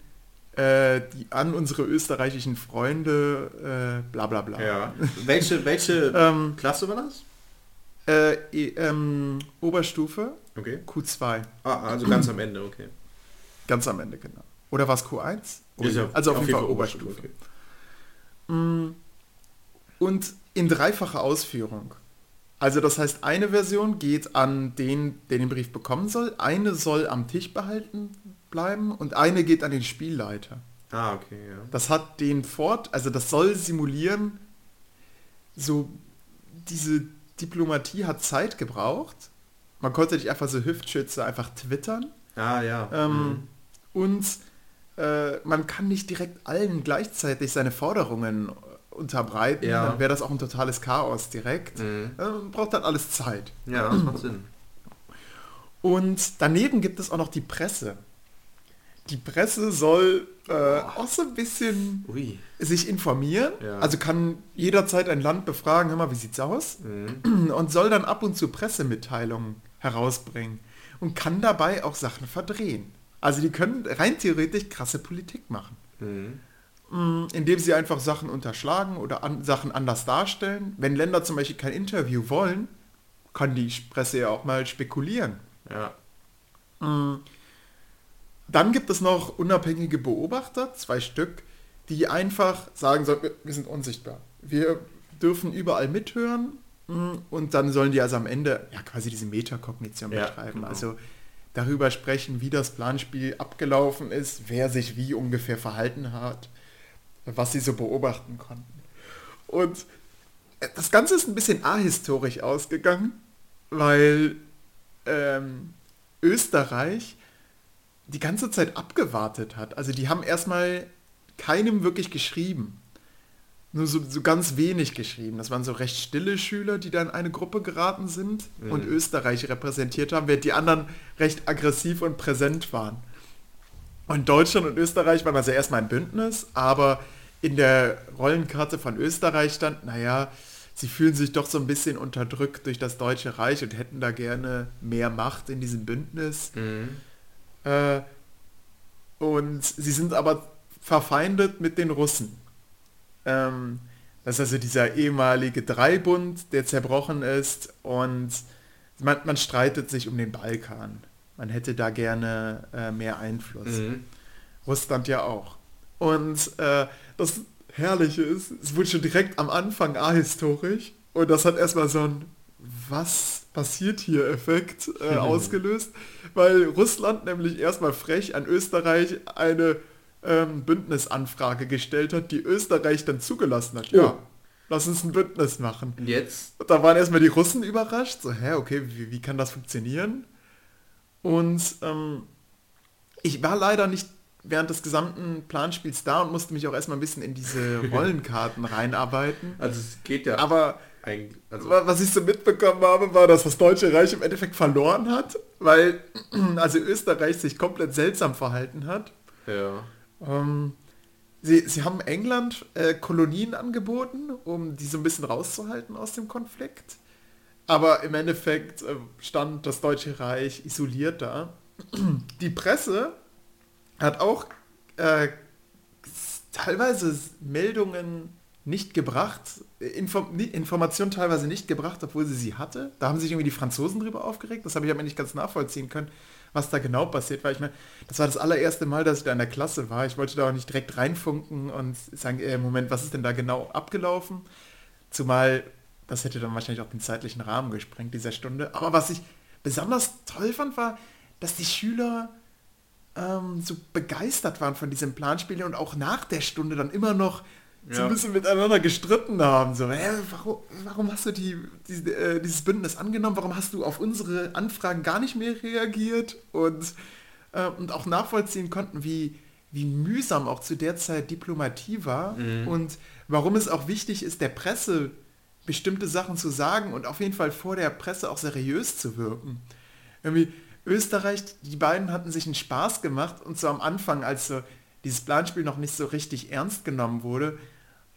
äh, die, an unsere österreichischen Freunde, äh, bla bla bla. Ja. Welche, welche Ähm, Klasse war das? Äh, ähm, Oberstufe Okay. Q2, Ah, also ganz am Ende, okay. ganz am Ende, genau. Oder war es Q1? Ist ja also auf jeden Fall Oberstufe. okay. Mm. Und in dreifacher Ausführung. Also das heißt, eine Version geht an den, der den Brief bekommen soll, eine soll am Tisch behalten bleiben und eine geht an den Spielleiter. Ah, okay, ja. Das hat den Fort, also das soll simulieren, so diese Diplomatie hat Zeit gebraucht. Man konnte nicht einfach so Hüftschütze einfach twittern. Ah, ja. Ähm, Mhm. Und äh, man kann nicht direkt allen gleichzeitig seine Forderungen unterbreiten. Ja. Dann wäre das auch ein totales Chaos direkt. Mhm. Äh, man braucht dann alles Zeit. Ja, das macht Sinn. Und daneben gibt es auch noch die Presse. Die Presse soll äh, auch so ein bisschen Ui. sich informieren. Ja. Also kann jederzeit ein Land befragen, hör mal, wie sieht's aus? Mhm. Und soll dann ab und zu Pressemitteilungen herausbringen. Und kann dabei auch Sachen verdrehen. Also die können rein theoretisch krasse Politik machen. Mhm. Mm, Indem sie einfach Sachen unterschlagen oder an, Sachen anders darstellen. Wenn Länder zum Beispiel kein Interview wollen, kann die Presse ja auch mal spekulieren. Ja. Dann gibt es noch unabhängige Beobachter, zwei Stück, die einfach sagen sollen, wir- sind unsichtbar. Wir dürfen überall mithören mm, und dann sollen die also am Ende ja quasi diese Metakognition Ja, betreiben. genau. Also darüber sprechen, wie das Planspiel abgelaufen ist, wer sich wie ungefähr verhalten hat, was sie so beobachten konnten. Und das Ganze ist ein bisschen ahistorisch ausgegangen, weil ähm, Österreich die ganze Zeit abgewartet hat. Also die haben erstmal keinem wirklich geschrieben. Nur so, so ganz wenig geschrieben. Das waren so recht stille Schüler, die da in eine Gruppe geraten sind und Österreich repräsentiert haben, während die anderen recht aggressiv und präsent waren. Und Deutschland und Österreich waren also erstmal ein Bündnis, aber in der Rollenkarte von Österreich stand, naja, sie fühlen sich doch so ein bisschen unterdrückt durch das Deutsche Reich und hätten da gerne mehr Macht in diesem Bündnis. Mhm. Äh, und sie sind aber verfeindet mit den Russen. Ähm, das ist also dieser ehemalige Dreibund, der zerbrochen ist und man, man streitet sich um den Balkan. Man hätte da gerne äh, mehr Einfluss. Mhm. Russland ja auch. Und äh, das Herrliche ist, es wurde schon direkt am Anfang ahistorisch und das hat erstmal so ein Was passiert hier Effekt äh, ausgelöst, weil Russland nämlich erstmal frech an Österreich eine ähm, Bündnisanfrage gestellt hat, die Österreich dann zugelassen hat. Ja, lass uns ein Bündnis machen. Und jetzt? Da waren erstmal die Russen überrascht, so, hä, okay, wie, wie kann das funktionieren? Und ähm, ich war leider nicht während des gesamten Planspiels da und musste mich auch erstmal ein bisschen in diese Rollenkarten reinarbeiten. Also es geht ja Aber. Also, wa- was ich so mitbekommen habe, war, dass das Deutsche Reich im Endeffekt verloren hat, weil also Österreich sich komplett seltsam verhalten hat. ja. Ähm, sie, sie haben England äh, Kolonien angeboten, um die so ein bisschen rauszuhalten aus dem Konflikt. Aber im Endeffekt äh, stand das Deutsche Reich isoliert da. Die Presse hat auch äh, teilweise Meldungen nicht gebracht, Inform Informationen teilweise nicht gebracht, obwohl sie sie hatte. Da haben sich irgendwie die Franzosen drüber aufgeregt. Das habe ich aber nicht ganz nachvollziehen können, was da genau passiert war. Ich meine, das war das allererste Mal, dass ich da in der Klasse war. Ich wollte da auch nicht direkt reinfunken und sagen, äh, Moment, was ist denn da genau abgelaufen? Zumal das hätte dann wahrscheinlich auch den zeitlichen Rahmen gesprengt dieser Stunde. Aber was ich besonders toll fand, war, dass die Schüler ähm, so begeistert waren von diesem Planspiel und auch nach der Stunde dann immer noch so ein Ja. bisschen miteinander gestritten haben. So, hä, warum, warum hast du die, die, äh, dieses Bündnis angenommen? Warum hast du auf unsere Anfragen gar nicht mehr reagiert? Und, äh, und auch nachvollziehen konnten, wie, wie mühsam auch zu der Zeit Diplomatie war und warum es auch wichtig ist, der Presse bestimmte Sachen zu sagen und auf jeden Fall vor der Presse auch seriös zu wirken. Irgendwie Österreich, die beiden hatten sich einen Spaß gemacht und so am Anfang, als so dieses Planspiel noch nicht so richtig ernst genommen wurde,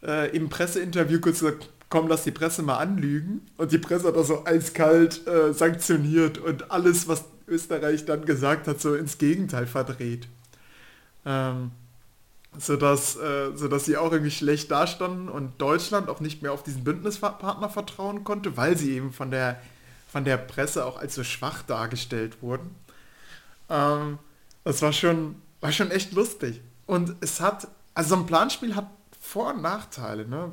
äh, im Presseinterview kurz gesagt, komm, lass die Presse mal anlügen. Und die Presse hat das so eiskalt äh, sanktioniert und alles, was Österreich dann gesagt hat, so ins Gegenteil verdreht. Ähm, sodass, äh, sodass sie auch irgendwie schlecht dastanden und Deutschland auch nicht mehr auf diesen Bündnispartner vertrauen konnte, weil sie eben von der, von der Presse auch als so schwach dargestellt wurden. Ähm, das war schon, war schon echt lustig. Und es hat, also so ein Planspiel hat Vor- und Nachteile. Ne?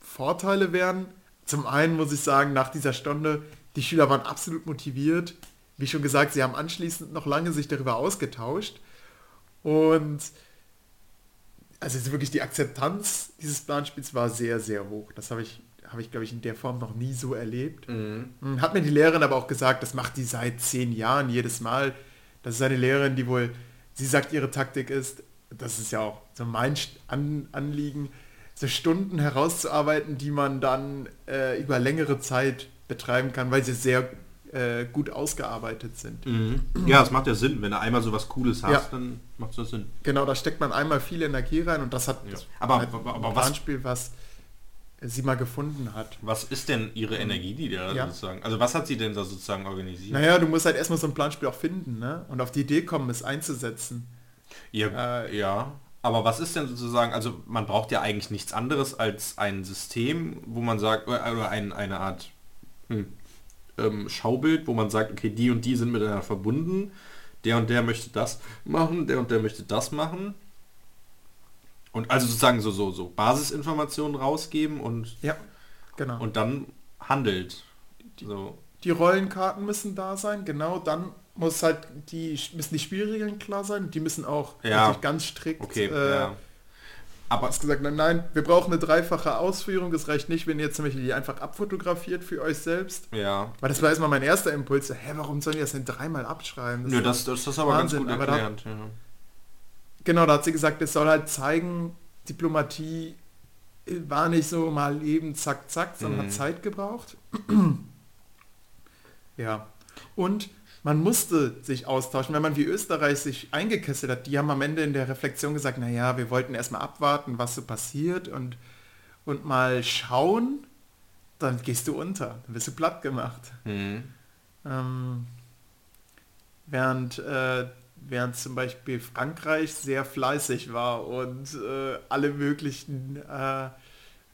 Vorteile wären, zum einen muss ich sagen, nach dieser Stunde, die Schüler waren absolut motiviert. Wie schon gesagt, sie haben anschließend noch lange sich darüber ausgetauscht. Und also wirklich die Akzeptanz dieses Planspiels war sehr, sehr hoch. Das habe ich, habe ich, glaube ich, in der Form noch nie so erlebt. Mhm. Hm, Hat mir die Lehrerin aber auch gesagt, das macht die seit zehn Jahren jedes Mal. Das ist eine Lehrerin, die wohl, sie sagt, ihre Taktik ist, das ist ja auch so mein An Anliegen, so Stunden herauszuarbeiten, die man dann äh, über längere Zeit betreiben kann, weil sie sehr äh, gut ausgearbeitet sind. Mhm. Ja, es macht ja Sinn. Wenn du einmal so was Cooles hast, Ja. dann macht das Sinn. Genau, da steckt man einmal viel Energie rein und das hat Ja. das Aber- halt aber- aber ein was- Planspiel, was sie mal gefunden hat. Was ist denn ihre Energie, die da Ja. sozusagen, also was hat sie denn da sozusagen organisiert? Naja, du musst halt erstmal so ein Planspiel auch finden, ne? Und auf die Idee kommen, es einzusetzen. Ja, Äh, ja. Aber was ist denn sozusagen, also man braucht ja eigentlich nichts anderes als ein System, wo man sagt, oder oder ein, eine Art hm, ähm, Schaubild, wo man sagt, okay, die und die sind miteinander verbunden, der und der möchte das machen, der und der möchte das machen. Und also sozusagen so, so, so Basisinformationen rausgeben und, Ja, genau. und dann handelt. So. die Rollenkarten müssen da sein, genau, dann muss halt die müssen die Spielregeln klar sein, die müssen auch Ja. ganz strikt Okay, äh, ja. Aber hast gesagt, nein, nein, wir brauchen eine dreifache Ausführung, es reicht nicht, wenn ihr zum Beispiel die einfach abfotografiert für euch selbst. ja. Weil das war erstmal mein erster Impuls, hä, warum sollen die das denn dreimal abschreiben? Nö, ist das, das ist aber Wahnsinn, ganz gut aber da- erklärt. ja. Genau, da hat sie gesagt, es soll halt zeigen, Diplomatie war nicht so mal eben zack, zack, sondern Mhm. hat Zeit gebraucht. ja. Und man musste sich austauschen, wenn man wie Österreich sich eingekesselt hat. Die haben am Ende in der Reflexion gesagt, naja, wir wollten erstmal abwarten, was so passiert und, und mal schauen, dann gehst du unter, dann wirst du platt gemacht. Mhm. Ähm, während, äh, während zum Beispiel Frankreich sehr fleißig war und äh, alle möglichen äh,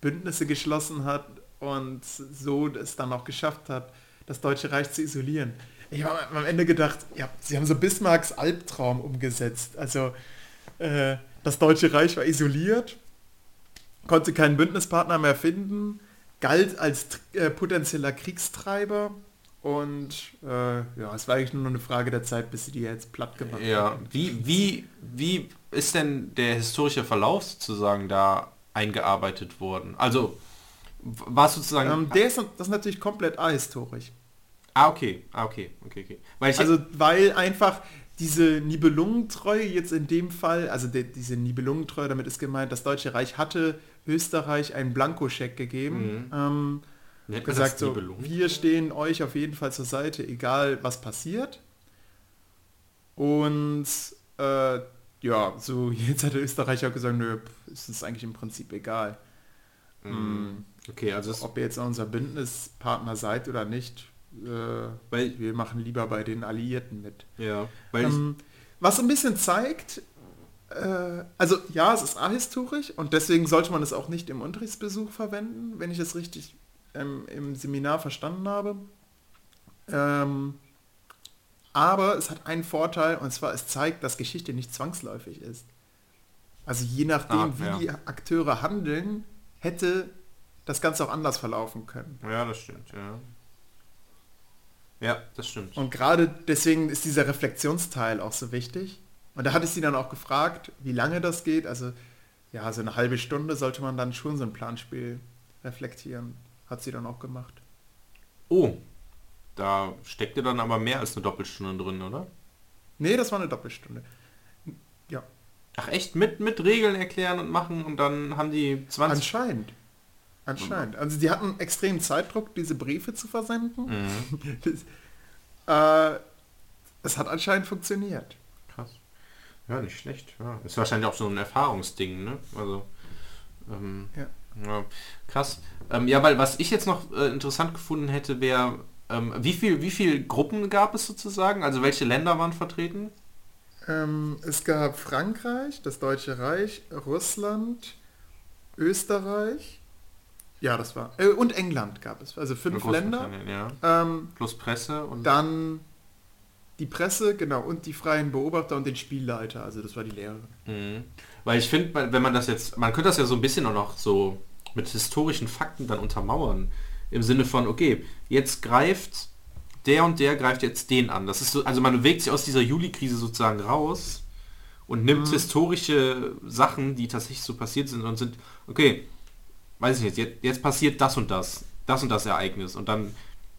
Bündnisse geschlossen hat und so es dann auch geschafft hat, das Deutsche Reich zu isolieren. Ich habe am Ende gedacht, ja, sie haben so Bismarcks Albtraum umgesetzt. Also äh, das Deutsche Reich war isoliert, konnte keinen Bündnispartner mehr finden, galt als äh, potenzieller Kriegstreiber und äh, ja, es war eigentlich nur noch eine Frage der Zeit, bis sie die jetzt platt gemacht Ja, haben. wie, wie, wie ist denn der historische Verlauf sozusagen da eingearbeitet worden? Also war es sozusagen... Ähm, der ist, das ist natürlich komplett ahistorisch. Ah, okay, ah, okay, okay, okay. Weil Also weil einfach diese Nibelungentreue jetzt in dem Fall, also de, diese Nibelungentreue, damit ist gemeint, das Deutsche Reich hatte Österreich einen Blankoscheck gegeben. Mhm. Ähm, Nennt gesagt so, wir stehen euch auf jeden Fall zur Seite, egal was passiert. Und äh, ja, so jetzt hat der Österreicher gesagt, nö, ist es eigentlich im Prinzip egal. Mhm. Okay, also Ob ihr jetzt unser Bündnispartner seid oder nicht, weil, wir machen lieber bei den Alliierten mit. ja, Ähm, was ein bisschen zeigt, äh, also ja, es ist ahistorisch und deswegen sollte man es auch nicht im Unterrichtsbesuch verwenden, wenn ich es richtig ähm, im Seminar verstanden habe. Ähm, aber es hat einen Vorteil und zwar es zeigt, dass Geschichte nicht zwangsläufig ist. Also je nachdem, Ah, wie ja. die Akteure handeln, hätte das Ganze auch anders verlaufen können. ja, das stimmt, ja. Ja, das stimmt. Und gerade deswegen ist dieser Reflexionsteil auch so wichtig. Und da hatte ich sie dann auch gefragt, wie lange das geht. Also ja, so eine halbe Stunde sollte man dann schon so ein Planspiel reflektieren. Hat sie dann auch gemacht. Oh, da steckte dann aber mehr als eine Doppelstunde drin, oder? Nee, das war eine Doppelstunde. Ja, Ach echt, mit, mit Regeln erklären und machen und dann haben die 20... anscheinend. Anscheinend. Also die hatten extremen Zeitdruck, diese Briefe zu versenden. Mhm, Das, äh, es hat anscheinend funktioniert. krass. Ja, nicht schlecht. Ja. Ist wahrscheinlich auch so ein Erfahrungsding, ne? Also, ähm, Ja. ja, krass. Ähm, ja, weil was ich jetzt noch äh, interessant gefunden hätte, wäre, ähm, wie viel, wie viel Gruppen gab es sozusagen? Also welche Länder waren vertreten? Ähm, es gab Frankreich, das Deutsche Reich, Russland, Österreich. Ja, das war. Äh, und England gab es. Also fünf Länder. Ja. Ähm, Plus Presse und dann die Presse, genau, und die freien Beobachter und den Spielleiter. Also das war die Lehrerin. Mhm. Weil ich finde, wenn man das jetzt, man könnte das ja so ein bisschen auch noch so mit historischen Fakten dann untermauern. Im Sinne von, okay, jetzt greift der und der greift jetzt den an. Das ist so, also man bewegt sich aus dieser Juli-Krise sozusagen raus und nimmt Mhm. historische Sachen, die tatsächlich so passiert sind und sind, okay, weiß ich nicht, jetzt, jetzt passiert das und das, das und das Ereignis und dann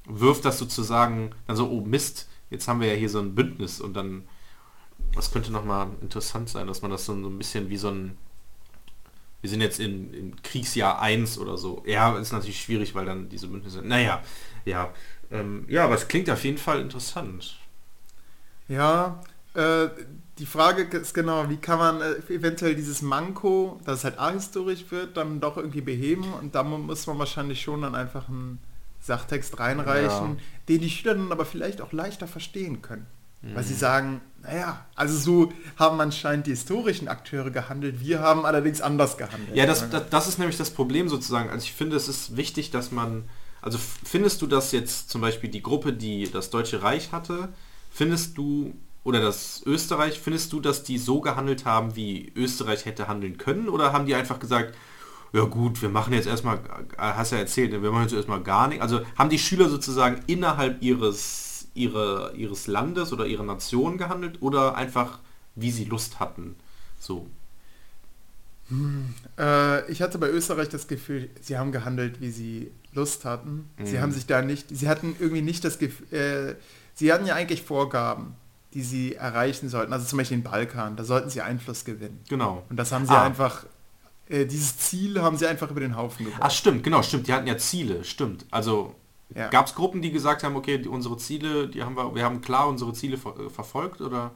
wirft das sozusagen dann so, oh Mist, jetzt haben wir ja hier so ein Bündnis und dann das könnte nochmal interessant sein, dass man das so, so ein bisschen wie so ein wir sind jetzt in, in Kriegsjahr 1 oder so. Ja, ist natürlich schwierig, weil dann diese Bündnisse. Naja, ja. Ähm, ja, aber es klingt auf jeden Fall interessant. Ja, äh, die Frage ist genau, wie kann man äh, eventuell dieses Manko, dass es halt ahistorisch wird, dann doch irgendwie beheben und da muss man wahrscheinlich schon dann einfach einen Sachtext reinreichen, Ja. den die Schüler dann aber vielleicht auch leichter verstehen können. Weil Mhm. sie sagen, naja, also so haben anscheinend die historischen Akteure gehandelt, wir haben allerdings anders gehandelt. Ja, das, das, das ist nämlich das Problem sozusagen. Also ich finde, es ist wichtig, dass man, also findest du das jetzt zum Beispiel die Gruppe, die das Deutsche Reich hatte, findest du, oder das Österreich, findest du, dass die so gehandelt haben, wie Österreich hätte handeln können? Oder haben die einfach gesagt, ja gut, wir machen jetzt erstmal, hast ja erzählt, wir machen jetzt erstmal gar nichts. Also haben die Schüler sozusagen innerhalb ihres, ihre, ihres Landes oder ihrer Nation gehandelt oder einfach, wie sie Lust hatten? So. Äh, ich hatte bei Österreich das Gefühl, sie haben gehandelt, wie sie Lust hatten. Sie Mhm. haben sich da nicht, sie hatten irgendwie nicht das Gefühl, äh, sie hatten ja eigentlich Vorgaben, die sie erreichen sollten. Also zum Beispiel den Balkan, da sollten sie Einfluss gewinnen. Genau. Und das haben sie Ah. einfach, äh, dieses Ziel haben sie einfach über den Haufen geworfen. Ach stimmt, genau, stimmt. Die hatten ja Ziele, stimmt. Also Ja. gab es Gruppen, die gesagt haben, okay, die, unsere Ziele, die haben wir, wir haben klar unsere Ziele ver äh, verfolgt oder?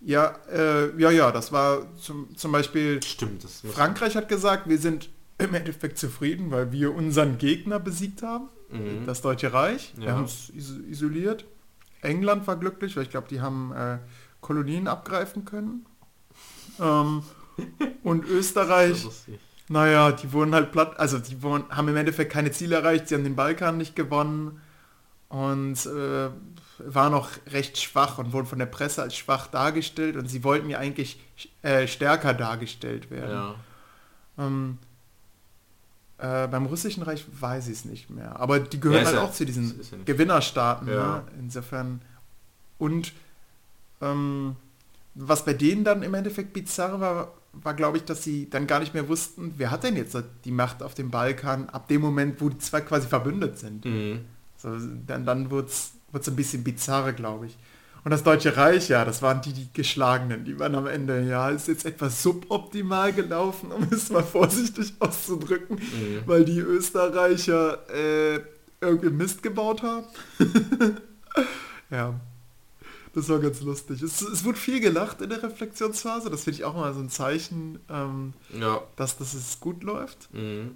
Ja, äh, ja, ja, das war zum, zum Beispiel, Stimmt, das Frankreich hat gesagt, wir sind im Endeffekt zufrieden, weil wir unseren Gegner besiegt haben, Mhm. das Deutsche Reich. Wir Ja. haben es is isoliert. England war glücklich, weil ich glaube, die haben äh, Kolonien abgreifen können. Ähm, und Österreich, naja, die wurden halt platt, also die wurden, haben im Endeffekt keine Ziele erreicht, sie haben den Balkan nicht gewonnen und äh, waren noch recht schwach und wurden von der Presse als schwach dargestellt und sie wollten ja eigentlich äh, stärker dargestellt werden. Ja. Ähm, äh, beim russischen Reich weiß ich es nicht mehr. Aber die gehören Ja, halt ja- auch zu diesen ja Gewinnerstaaten. Ne? Insofern. Und ähm, was bei denen dann im Endeffekt bizarr war, war glaube ich, dass sie dann gar nicht mehr wussten, wer hat denn jetzt die Macht auf dem Balkan ab dem Moment, wo die zwei quasi verbündet sind. Mhm. So, dann dann wurde es ein bisschen bizarre, glaube ich. Und das Deutsche Reich, ja, das waren die, die Geschlagenen, die waren am Ende, ja, ist jetzt etwas suboptimal gelaufen, um es mal vorsichtig auszudrücken, Mhm. weil die Österreicher äh, irgendwie Mist gebaut haben. ja, das war ganz lustig. Es, es wurde viel gelacht in der Reflexionsphase, das finde ich auch mal so ein Zeichen, ähm, Ja. dass, dass es gut läuft. Mhm.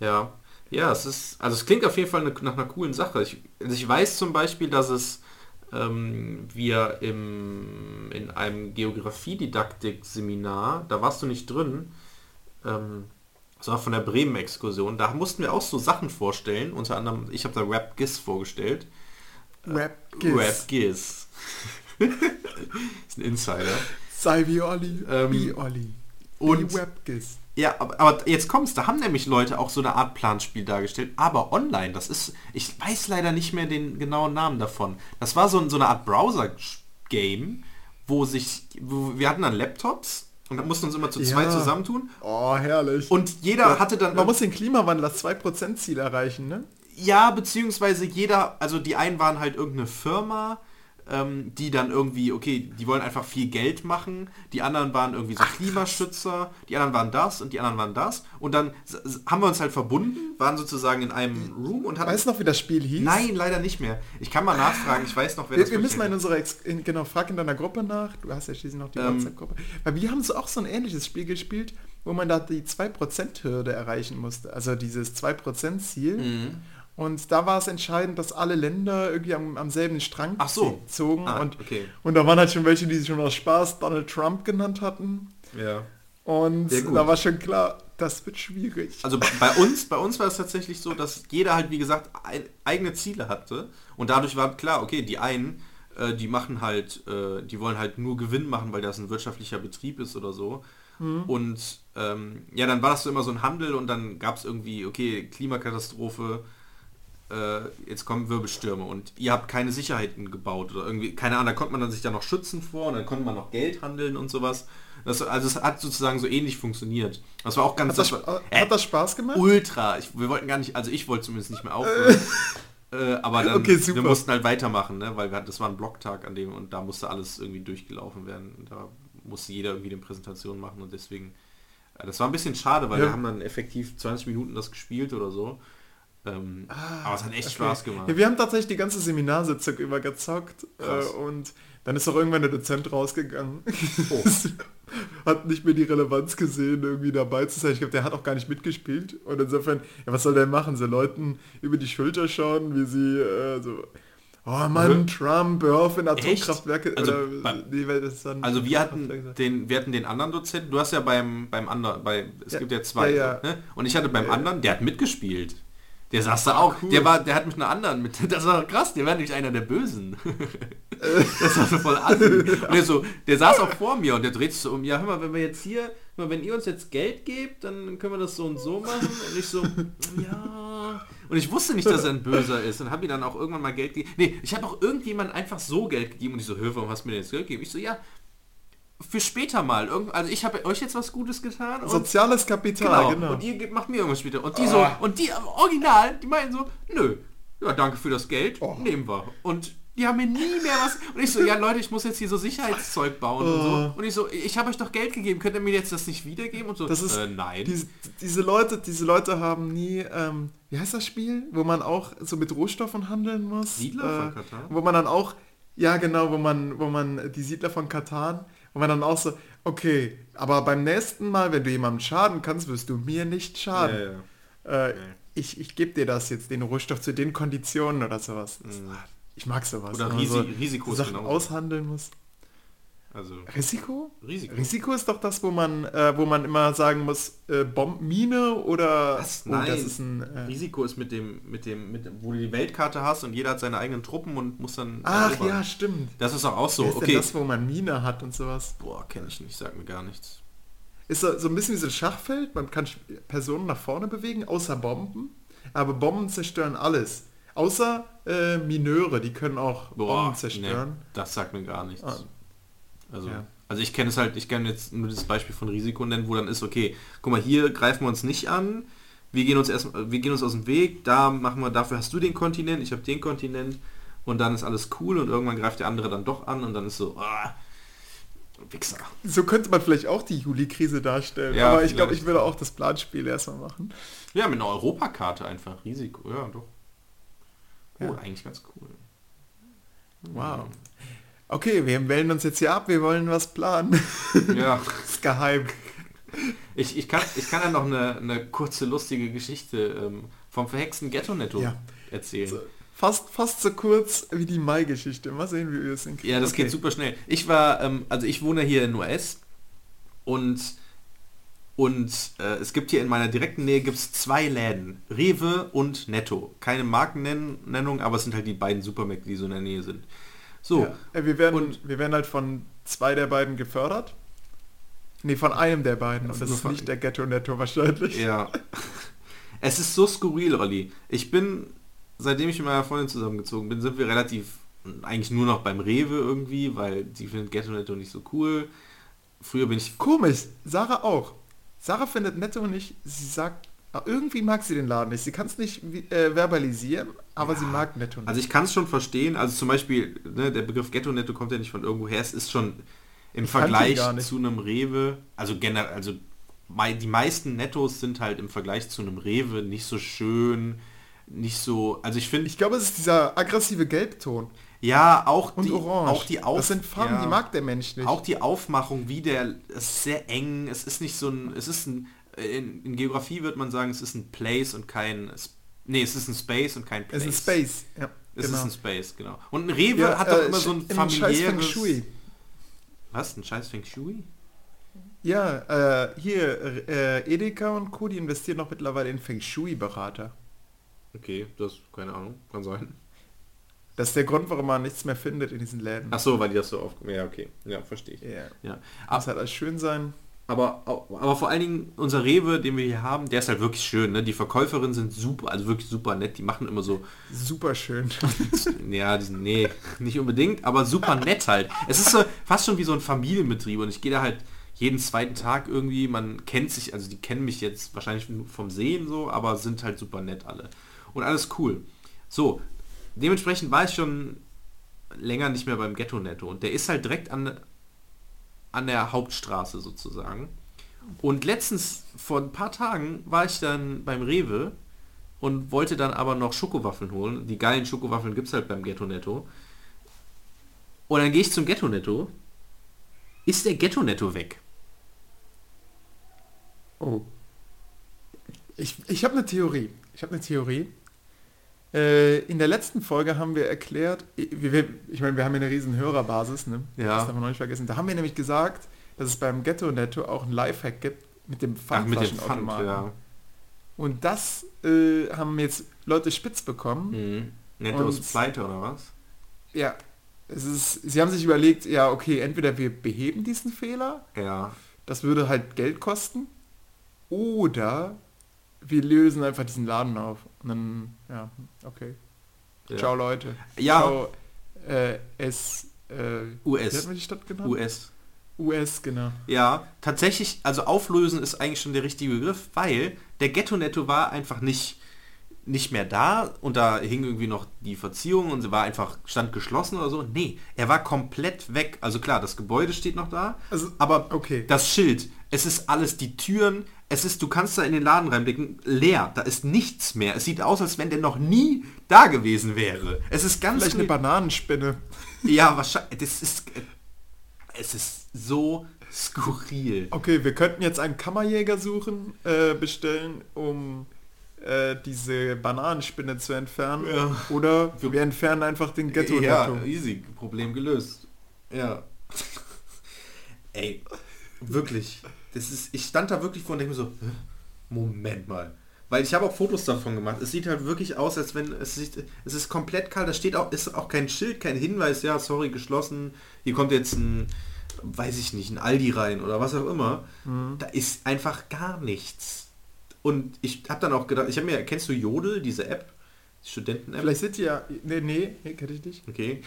Ja. Ja, es ist, also es klingt auf jeden Fall ne- nach einer coolen Sache. Ich, also ich weiß zum Beispiel, dass es ähm, wir im, in einem Geografiedidaktik-Seminar, da warst du nicht drin, ähm, das war von der Bremen-Exkursion, da mussten wir auch so Sachen vorstellen, unter anderem, ich habe da Rap GIS vorgestellt. Rap, Rap GIS. ist ein Insider. Sei wie Olli, Ähm, wie Olli. und- wie Webgis. Ja, aber, aber jetzt kommt's, da haben nämlich Leute auch so eine Art Planspiel dargestellt, aber online, das ist, ich weiß leider nicht mehr den genauen Namen davon. Das war so, so eine Art Browser-Game, wo sich, wo, wir hatten dann Laptops und dann mussten uns immer zu Ja. zweit zusammentun Oh, herrlich. und jeder hatte dann, Man muss den Klimawandel, das 2%-Ziel erreichen, ne? ja, beziehungsweise jeder, also die einen waren halt irgendeine Firma, ähm, die dann irgendwie, okay, die wollen einfach viel Geld machen, die anderen waren irgendwie so Klimaschützer, die anderen waren das und die anderen waren das und dann haben wir uns halt verbunden, waren sozusagen in einem Room und hatten... Weißt du noch, wie das Spiel hieß? Nein, leider nicht mehr. Ich kann mal nachfragen, ich weiß noch, wer Wir, das wir müssen mal in unserer, Ex in, genau, frag in deiner Gruppe nach. Du hast ja schließlich noch die Ähm. WhatsApp-Gruppe. Weil wir haben so auch so ein ähnliches Spiel gespielt, wo man da die 2%-Hürde erreichen musste. Also dieses 2%-Ziel. Mhm. Und da war es entscheidend, dass alle Länder irgendwie am, am selben Strang so. zogen. Ah, und, okay. und da waren halt schon welche, die sich schon aus Spaß Donald Trump genannt hatten. Ja. Und da war schon klar, das wird schwierig. Also bei uns, bei uns war es tatsächlich so, dass jeder halt, wie gesagt, eigene Ziele hatte. Und dadurch war klar, okay, die einen, äh, die machen halt, äh, die wollen halt nur Gewinn machen, weil das ein wirtschaftlicher Betrieb ist oder so. Und ähm, ja, dann war das so immer so ein Handel und dann gab es irgendwie, okay, Klimakatastrophe, äh, jetzt kommen Wirbelstürme und ihr habt keine Sicherheiten gebaut oder irgendwie, keine Ahnung, da konnte man dann sich dann noch schützen vor und dann konnte man noch Geld handeln und sowas. Das, also es hat sozusagen so ähnlich funktioniert. Das war auch ganz... Hat das, war- Sp- hat das Spaß gemacht? Ultra. Ich, wir wollten gar nicht, also ich wollte zumindest nicht mehr aufhören. äh, aber dann, Okay, wir mussten halt weitermachen, ne? weil wir, das war ein Blocktag an dem und da musste alles irgendwie durchgelaufen werden. Und da musste jeder irgendwie eine Präsentation machen und deswegen, äh, das war ein bisschen schade, weil Ja. wir haben dann effektiv 20 Minuten das gespielt oder so. Ähm, aber es hat echt Spaß gemacht. Ja, wir haben tatsächlich die ganze Seminarsitzung über gezockt äh, und dann ist auch irgendwann der Dozent rausgegangen. Oh. hat nicht mehr die Relevanz gesehen, irgendwie dabei zu sein. Ich glaube, der hat auch gar nicht mitgespielt. Und insofern, ja, was soll der machen? So Leuten über die Schulter schauen, wie sie äh, so, oh Mann, Trump, hör auf in Atomkraftwerke. Also oder, beim- nee, Also wir hatten den, wir hatten den anderen Dozenten, du hast ja beim, beim anderen, bei, es Ja, gibt ja zwei, ja, ja. Ne? und ich hatte beim anderen, der hat mitgespielt. Der saß da auch, cool. der war, der hat mit einer anderen mit, das war krass, der war nämlich einer der Bösen. das war so voll assi. Und der so, der saß auch vor mir und der dreht sich so um, ja hör mal, wenn wir jetzt hier, hör mal, wenn ihr uns jetzt Geld gebt, dann können wir das so und so machen. Und ich so, ja. Und ich wusste nicht, dass er ein Böser ist und habe ihm dann auch irgendwann mal Geld gegeben. Nee, ich habe auch irgendjemand einfach so Geld gegeben und ich so, hör, warum hast du mir denn jetzt Geld gegeben? Ich so, ja, für später mal. Irgend, also ich habe euch jetzt was Gutes getan. Und, Soziales Kapital, genau. genau. Und ihr macht mir irgendwas später. Und die so, und die am original, die meinen so, nö, ja, danke für das Geld, Oh. nehmen wir. Und die haben mir nie mehr was. Und ich so, ja Leute, ich muss jetzt hier so Sicherheitszeug bauen und so. Oh. Und ich so, ich habe euch doch Geld gegeben, könnt ihr mir jetzt das nicht wiedergeben? Und so, Das ist äh, nein. Diese, diese Leute, diese Leute haben nie, ähm, wie heißt das Spiel, wo man auch so mit Rohstoffen handeln muss? Siedler von Katan? Wo man dann auch, ja genau, wo man, wo man die Siedler von Katan, wo man dann auch so, okay, aber beim nächsten Mal, wenn du jemandem schaden kannst, wirst du mir nicht schaden. Äh, ich ich gebe dir das jetzt, den Rohstoff zu den Konditionen oder sowas. Das, Ich mag sowas. Oder Risi- Risiko ist Sachen genauso. aushandeln muss. Also, Risiko? Risiko. Risiko ist doch das, wo man, äh, wo man immer sagen muss, äh, Bombmine oder Was? oh, Nein. das ist ein. Äh, Risiko ist mit dem, mit dem, mit dem, wo du die Weltkarte hast und jeder hat seine eigenen Truppen und muss dann. ach erobern. ja, stimmt. Das ist auch, auch so. Okay. das, wo man Mine hat und sowas? Boah, kenne ich nicht, sag mir gar nichts. Ist so, so ein bisschen wie so ein Schachfeld. Man kann Personen nach vorne bewegen, außer Bomben. Aber Bomben zerstören alles. Außer äh, Mineure, die können auch Bomben zerstören. nee, das sagt mir gar nichts. Ah. Also, Ja. also ich kenne es halt, ich kann jetzt nur das Beispiel von Risiko nennen, wo dann ist, okay, guck mal, hier greifen wir uns nicht an, wir gehen uns erst, wir gehen uns aus dem Weg, da machen wir, dafür hast du den Kontinent, ich habe den Kontinent und dann ist alles cool und irgendwann greift der andere dann doch an und dann ist so, ah, Wichser. So könnte man vielleicht auch die Juli-Krise darstellen. Ja, Aber ich glaube, ich würde auch das Planspiel erstmal machen. Ja, mit einer Europakarte einfach, Risiko, ja doch. Oh, Ja. eigentlich ganz cool. Wow. Okay, wir wählen uns jetzt hier ab, wir wollen was planen. Ja. das ist geheim. Ich, ich, kann, ich kann ja noch eine, eine kurze lustige Geschichte ähm, vom verhexten Ghetto-Netto Ja. erzählen. So, fast, fast so kurz wie die Mai-Geschichte. Mal sehen, wie wir es hinkriegen. Ja, das Okay. geht super schnell. Ich war, ähm, also ich wohne hier in US und und äh, es gibt hier in meiner direkten Nähe gibt's zwei Läden, Rewe und Netto. Keine Markennennung, aber es sind halt die beiden Supermärkte, die so in der Nähe sind. So, Ja, äh, wir, werden, Und- wir werden halt von zwei der beiden gefördert. Nee, von einem der beiden. Und das ist nicht der Ghetto-Netto wahrscheinlich. Ja. Es ist so skurril, Olli. Ich bin, seitdem ich mit meiner Freundin zusammengezogen bin, sind wir relativ eigentlich nur noch beim Rewe irgendwie, weil sie findet Ghetto Netto nicht so cool. Früher bin ich Komisch, Sarah auch. Sarah findet Netto nicht, sie sagt, ah, irgendwie mag sie den Laden nicht. Sie kann es nicht äh, verbalisieren, aber sie mag Netto nicht. Also ich kann es schon verstehen, also zum Beispiel, ne, der Begriff Ghetto-Netto kommt ja nicht von irgendwo her, es ist schon im Ich Vergleich zu einem Rewe, also generell, also die meisten Nettos sind halt im Vergleich zu einem Rewe nicht so schön, nicht so, also ich finde, ich glaube, es ist dieser aggressive Gelbton ja, auch und die, Orange. auch die Auf, das sind Farben, ja, die mag der Mensch nicht. auch die Aufmachung, wie der, es ist sehr eng, es ist nicht so ein, es ist ein, in, in Geografie wird man sagen, es ist ein Place und kein, nee, es ist ein Space und kein Place. es ist Space. Ja, Es genau. ist ein Space, genau. Und ein Rewe Ja, hat doch äh, immer so ein scheiß familiäres... Shui. Was? Ein scheiß Feng Shui? Ja, äh, hier, äh, Edeka und Co., die investieren noch mittlerweile in Feng Shui-Berater. Okay, das, keine Ahnung, kann sein. Das ist der Grund, warum man nichts mehr findet in diesen Läden. Ach so, weil die das so oft... Ja, okay. Ja, verstehe ich. Ja. Ja. Muss halt alles schön sein. Aber, aber vor allen Dingen unser Rewe, den wir hier haben, der ist halt wirklich schön. Ne? Die Verkäuferinnen sind super, also wirklich super nett. Die machen immer so, Super schön. ja, die sind, nee, nicht unbedingt, aber super nett halt. Es ist so fast schon wie so ein Familienbetrieb und ich gehe da halt jeden zweiten Tag irgendwie, man kennt sich, also die kennen mich jetzt wahrscheinlich vom Sehen so, aber sind halt super nett alle. Und alles cool. So, dementsprechend war ich schon länger nicht mehr beim Ghetto Netto und der ist halt direkt an, an der Hauptstraße sozusagen. Und letztens, vor ein paar Tagen, war ich dann beim Rewe und wollte dann aber noch Schokowaffeln holen. Die geilen Schokowaffeln gibt es halt beim Ghetto Netto. Und dann gehe ich zum Ghetto Netto. Ist der Ghetto Netto weg? Oh. Ich, ich habe eine Theorie. Ich habe eine Theorie. Äh, in der letzten Folge haben wir erklärt, ich meine, wir haben ja eine riesen Hörerbasis, ne? Ja. Das darf man noch nicht vergessen. Da haben wir nämlich gesagt, dass es beim Ghetto Netto auch ein Lifehack gibt mit dem Pfandflaschenautomaten. ja. Und das äh, haben jetzt Leute spitz bekommen. Mhm. Netto ist pleite oder was? Ja. Es ist, sie haben sich überlegt, ja, okay, entweder wir beheben diesen Fehler, Ja. das würde halt Geld kosten, oder wir lösen einfach diesen Laden auf. Dann, ja, okay. ja. Ciao Leute. Ja. Ciao, äh, S, äh, wie hat US. man die Stadt genannt? US. US, genau. Ja, tatsächlich, also auflösen ist eigentlich schon der richtige Begriff, weil der Ghetto-Netto war einfach nicht, nicht mehr da und da hing irgendwie noch die Verziehung und sie war einfach, stand geschlossen oder so. Nee, er war komplett weg. Also klar, das Gebäude steht noch da, Also, aber okay. das Schild, es ist alles, die Türen, es ist, du kannst da in den Laden reinblicken, leer, da ist nichts mehr. Es sieht aus, als wenn der noch nie da gewesen wäre. Es ist ganz Vielleicht eine. Bananenspinne. Ja, wahrscheinlich, das ist, es ist so skurril. Okay, wir könnten jetzt einen Kammerjäger suchen, äh, bestellen, um äh, diese Bananenspinne zu entfernen. Ja. Oder wir entfernen einfach den ghetto Ja, netto easy, Problem gelöst. Ja. Ey, wirklich. Das ist, ich stand da wirklich vor und denke mir so, "Hä? Moment mal. Weil ich habe auch Fotos davon gemacht. Es sieht halt wirklich aus, als wenn es sieht, es ist komplett kalt. Da steht auch, ist auch kein Schild, kein Hinweis, ja, sorry, geschlossen. Hier kommt jetzt ein, weiß ich nicht, ein Aldi rein oder was auch immer. Da ist einfach gar nichts. Und ich habe dann auch gedacht, ich habe mir, kennst du Jodel, diese App? Studenten-App? Vielleicht sind die ja... Nee, nee, nee kenne ich nicht. Okay.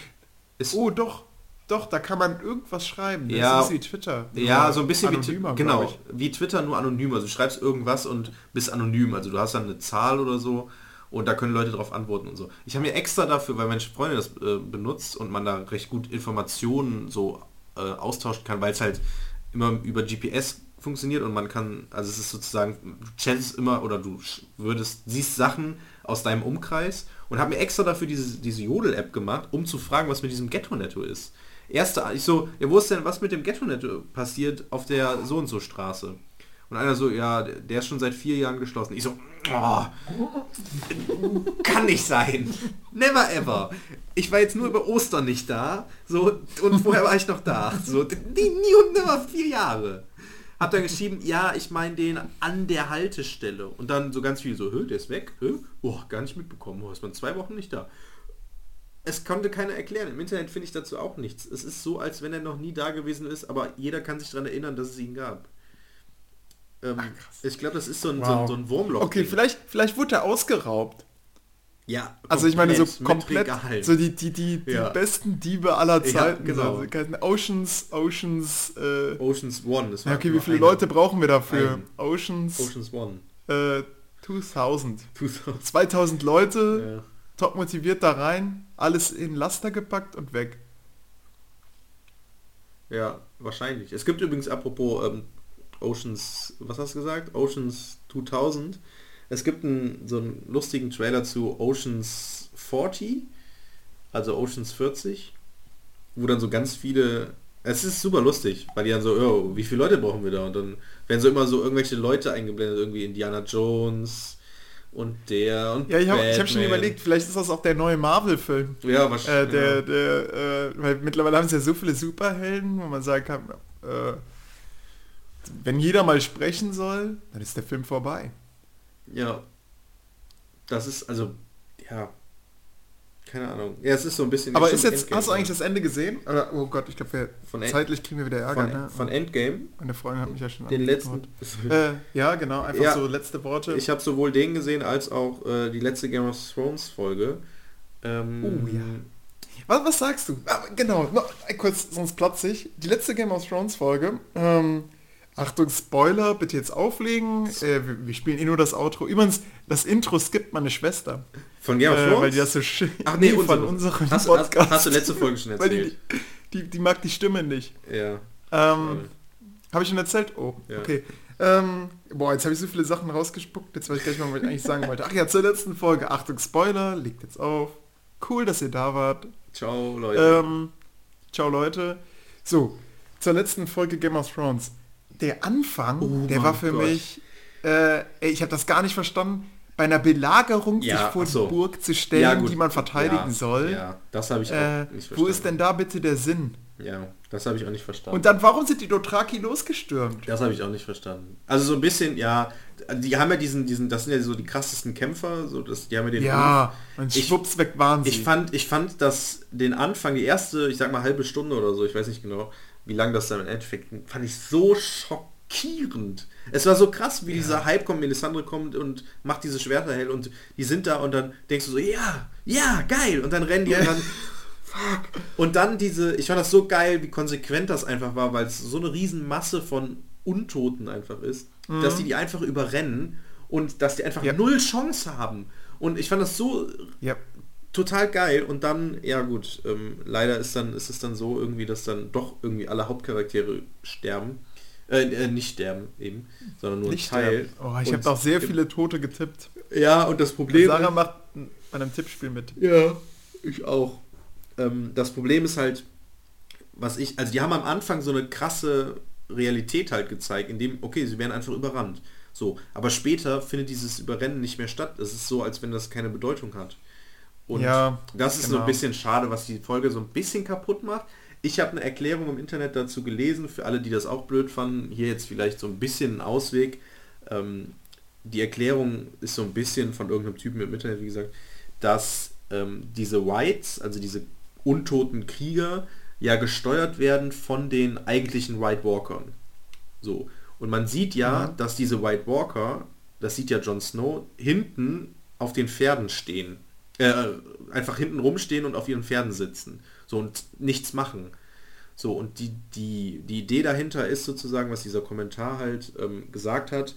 Ist, Oh, doch. Doch, da kann man irgendwas schreiben. Das Ja. ist wie Twitter. Ja, so ein bisschen wie, anonymer, genau, glaub ich. wie Twitter, nur anonym. Also du schreibst irgendwas und bist anonym. Also du hast dann eine Zahl oder so und da können Leute darauf antworten und so. Ich habe mir extra dafür, weil meine Freundin das äh, benutzt und man da recht gut Informationen so äh, austauschen kann, weil es halt immer über GPS funktioniert und man kann, also es ist sozusagen, du chattest immer oder du würdest, siehst Sachen aus deinem Umkreis und habe mir extra dafür diese, diese Jodel-App gemacht, um zu fragen, was mit diesem Ghetto-Netto ist. Erste, ich so, ja, wo ist denn, was mit dem Ghetto-Netto passiert auf der so und so Straße? Und einer so, ja, der der ist schon seit vier Jahren geschlossen. Ich so, oh, kann nicht sein. Never ever. Ich war jetzt nur über Ostern nicht da. So, und vorher war ich noch da. So, nie, nie und nimmer vier Jahre. Hab dann geschrieben, ja, ich meine den an der Haltestelle. Und dann so ganz viel so, hö, der ist weg. Hö? Oh, gar nicht mitbekommen. Oh, ist man zwei Wochen nicht da. Es konnte keiner erklären. Im Internet finde ich dazu auch nichts. Es ist so, als wenn er noch nie da gewesen ist, aber jeder kann sich daran erinnern, dass es ihn gab. Ähm, ich glaube, das ist so ein, so ein, Wow. so ein Wurmloch. Okay, vielleicht, vielleicht wurde er ausgeraubt. Ja, Also ich meine so komplett, so die, die, die, die Ja. besten Diebe aller Ja, Zeiten. genau. Also, Oceans, Oceans, äh, Oceans One. Das war ja, okay, wie viele einer. Leute brauchen wir dafür? Ein. Oceans, Oceans One. äh, 2000. 2000. 2000 Leute, Ja. Top motiviert da rein, alles in Laster gepackt und weg. ja, wahrscheinlich. Es gibt übrigens, apropos ähm, Oceans, was hast du gesagt? Oceans 2000. Es gibt einen, so einen lustigen Trailer zu Oceans 40, also Oceans 40, wo dann so ganz viele, es ist super lustig, weil die dann so, oh, wie viele Leute brauchen wir da? Und dann werden so immer so irgendwelche Leute eingeblendet, irgendwie Indiana Jones und der und Ja, ich habe hab schon überlegt, vielleicht ist das auch der neue Marvel-Film. Ja, Äh, wahrscheinlich. der, der, äh, weil mittlerweile haben sie ja so viele Superhelden, wo man sagen kann, äh, wenn jeder mal sprechen soll, dann ist der Film vorbei. Ja. Das ist, also, ja. Keine Ahnung. Ja, es ist so ein bisschen... Aber ist jetzt, Endgame, hast du eigentlich das Ende gesehen? Oder, oh Gott, ich glaube, zeitlich kriegen wir wieder Ärger. von, ne? von Endgame? Meine Freundin hat mich ja schon Den letzten... Äh, ja, genau, einfach Ja. so letzte Worte. Ich habe sowohl den gesehen als auch äh, die letzte Game of Thrones Folge. Ähm, Oh, ja. was, was sagst du? Ah, genau, noch ein kurz, sonst platze ich. Die letzte Game of Thrones Folge. Ähm, Achtung, Spoiler, bitte jetzt auflegen. Äh, wir, wir spielen eh nur das Outro. Übrigens, das Intro skippt meine Schwester. Von Game of Äh, Thrones? weil die das so schön Ach nee, von unsere. unserem hast, Podcast. Hast, hast du letzte Folge schon erzählt? die, die, die mag die Stimme nicht. ja. Ähm, Habe ich schon erzählt? Oh, Ja. okay. Ähm, boah, jetzt habe ich so viele Sachen rausgespuckt. Jetzt weiß ich gleich mal, was ich eigentlich sagen wollte. Ach ja, zur letzten Folge. Achtung, Spoiler, liegt jetzt auf. Cool, dass ihr da wart. Ciao, Leute. Ähm, ciao, Leute. So, zur letzten Folge Game of Thrones. Der Anfang, Oh der war für Gott. mich, äh, ich habe das gar nicht verstanden, bei einer Belagerung Ja, sich vor so. die Burg zu stellen, Ja, die man verteidigen ja, soll. Ja, das habe ich auch Äh, nicht verstanden. wo ist denn da bitte der Sinn? Ja, das habe ich auch nicht verstanden. Und dann, warum sind die Dothraki losgestürmt? das habe ich auch nicht verstanden. Also so ein bisschen, ja, die haben ja diesen, diesen, das sind ja so die krassesten Kämpfer, so das, die haben ja den Ja, und Ich- schwupps weg waren sie. Ich fand, ich fand, dass den Anfang, die erste, ich sag mal halbe Stunde oder so, ich weiß nicht genau, wie lange das dann im Endeffekt, fand ich so schockierend. Es war so krass, wie dieser Hype kommt, Melisandre kommt und macht diese Schwerter hell und die sind da und dann denkst du so, ja, ja, geil. Und dann rennen die und dann, fuck. Und dann diese, ich fand das so geil, wie konsequent das einfach war, weil es so eine riesen Masse von Untoten einfach ist, dass die die einfach überrennen und dass die einfach Ja. null Chance haben. Und ich fand das so ja, total geil und dann, ja gut, ähm, leider ist dann ist es dann so irgendwie, dass dann doch irgendwie alle Hauptcharaktere sterben. Äh, äh, nicht sterben eben, sondern nur nicht ein Teil. sterben. Oh, ich Und habe auch sehr viele Tote getippt. Ja, und das Problem Sarah macht bei einem Tippspiel mit. Ja, ich auch. Ähm, das Problem ist halt, was ich, also die haben am Anfang so eine krasse Realität halt gezeigt, indem, okay, sie werden einfach überrannt. So, aber später findet dieses Überrennen nicht mehr statt. Es ist so, als wenn das keine Bedeutung hat. Und Ja, das ist so genau. ein bisschen schade, was die Folge so ein bisschen kaputt macht. Ich habe eine Erklärung im Internet dazu gelesen, für alle, die das auch blöd fanden. Hier jetzt vielleicht so ein bisschen ein Ausweg. Ähm, die Erklärung ist so ein bisschen von irgendeinem Typen im Internet, wie gesagt, dass ähm, diese Whites, also diese untoten Krieger, ja gesteuert werden von den eigentlichen White Walkern. So. Und man sieht ja, Mhm. dass diese White Walker, das sieht ja Jon Snow, hinten auf den Pferden stehen. Äh, einfach hinten rumstehen und auf ihren Pferden sitzen. So und nichts machen. So, und die, die, die Idee dahinter ist sozusagen, was dieser Kommentar halt ähm, gesagt hat,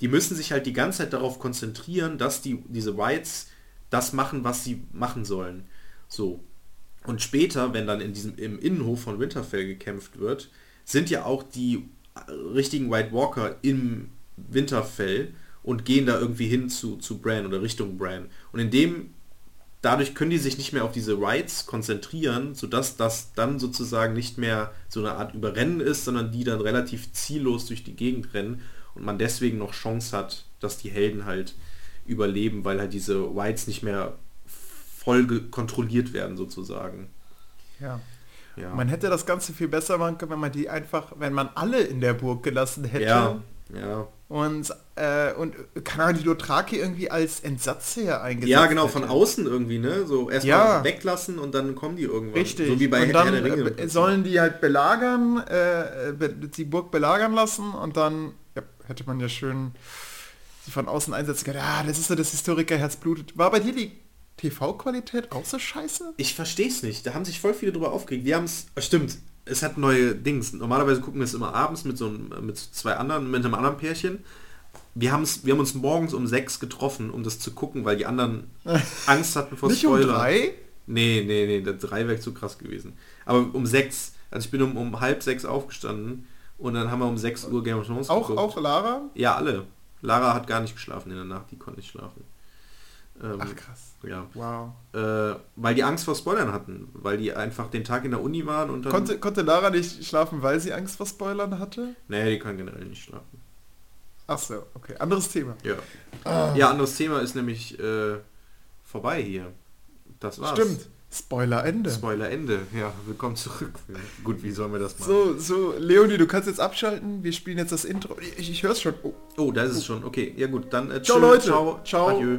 die müssen sich halt die ganze Zeit darauf konzentrieren, dass die, diese Whites das machen, was sie machen sollen. So. Und später, wenn dann in diesem, im Innenhof von Winterfell gekämpft wird, sind ja auch die äh, richtigen White Walker im Winterfell und gehen da irgendwie hin zu, zu Bran oder Richtung Bran. Und in dem, dadurch können die sich nicht mehr auf diese Rights konzentrieren, sodass das dann sozusagen nicht mehr so eine Art Überrennen ist, sondern die dann relativ ziellos durch die Gegend rennen und man deswegen noch Chance hat, dass die Helden halt überleben, weil halt diese Whites nicht mehr voll kontrolliert werden sozusagen. Ja. Ja. Man hätte das Ganze viel besser machen können, wenn man die einfach, wenn man alle in der Burg gelassen hätte. ja, ja. Und, äh, und kann man die Dothraki irgendwie als Entsatzheer eingesetzt Ja, genau, von hätte. außen irgendwie, ne? So erstmal Ja. weglassen und dann kommen die irgendwann. Richtig. So wie bei und dann der Ringe. äh, sollen die halt belagern, äh, die Burg belagern lassen und dann ja, hätte man ja schön sie von außen einsetzen können. Ah, das ist so das Historikerherz blutet. War bei dir die TV-Qualität auch so scheiße? Ich verstehe es nicht. Da haben sich voll viele drüber aufgeregt. Wir haben es, stimmt, es hat neue Dings. Normalerweise gucken wir es immer abends mit so einem, mit zwei anderen, mit einem anderen Pärchen. Wir, haben's, wir haben uns morgens um sechs getroffen, um das zu gucken, weil die anderen Angst hatten vor Nicht um Spoilern. drei? Nee, nee, nee, der drei wäre zu krass gewesen. Aber um sechs, also ich bin um, um halb sechs aufgestanden und dann haben wir um sechs Uhr Game of Thrones Auch, geguckt. auch Lara? Ja, alle. Lara hat gar nicht geschlafen in der Nacht, die konnte nicht schlafen. Ähm, Ach krass. Ja. Wow. Äh, weil die Angst vor Spoilern hatten, weil die einfach den Tag in der Uni waren und dann... Konnte, konnte Lara nicht schlafen, weil sie Angst vor Spoilern hatte? Nee, die kann generell nicht schlafen. Ach so, okay. Anderes Thema. Ja. Ah. Ja, anderes Thema ist nämlich äh, vorbei hier. Das war's. Stimmt. Spoiler Ende. Spoiler Ende. Ja, willkommen zurück. Gut, wie sollen wir das machen? So, so, Leonie, du kannst jetzt abschalten. Wir spielen jetzt das Intro. Ich, ich höre es schon. Oh. Oh, da ist es schon. Okay, ja gut, dann äh, Ciao, tschö, Leute. Ciao. Ciao. Adieu.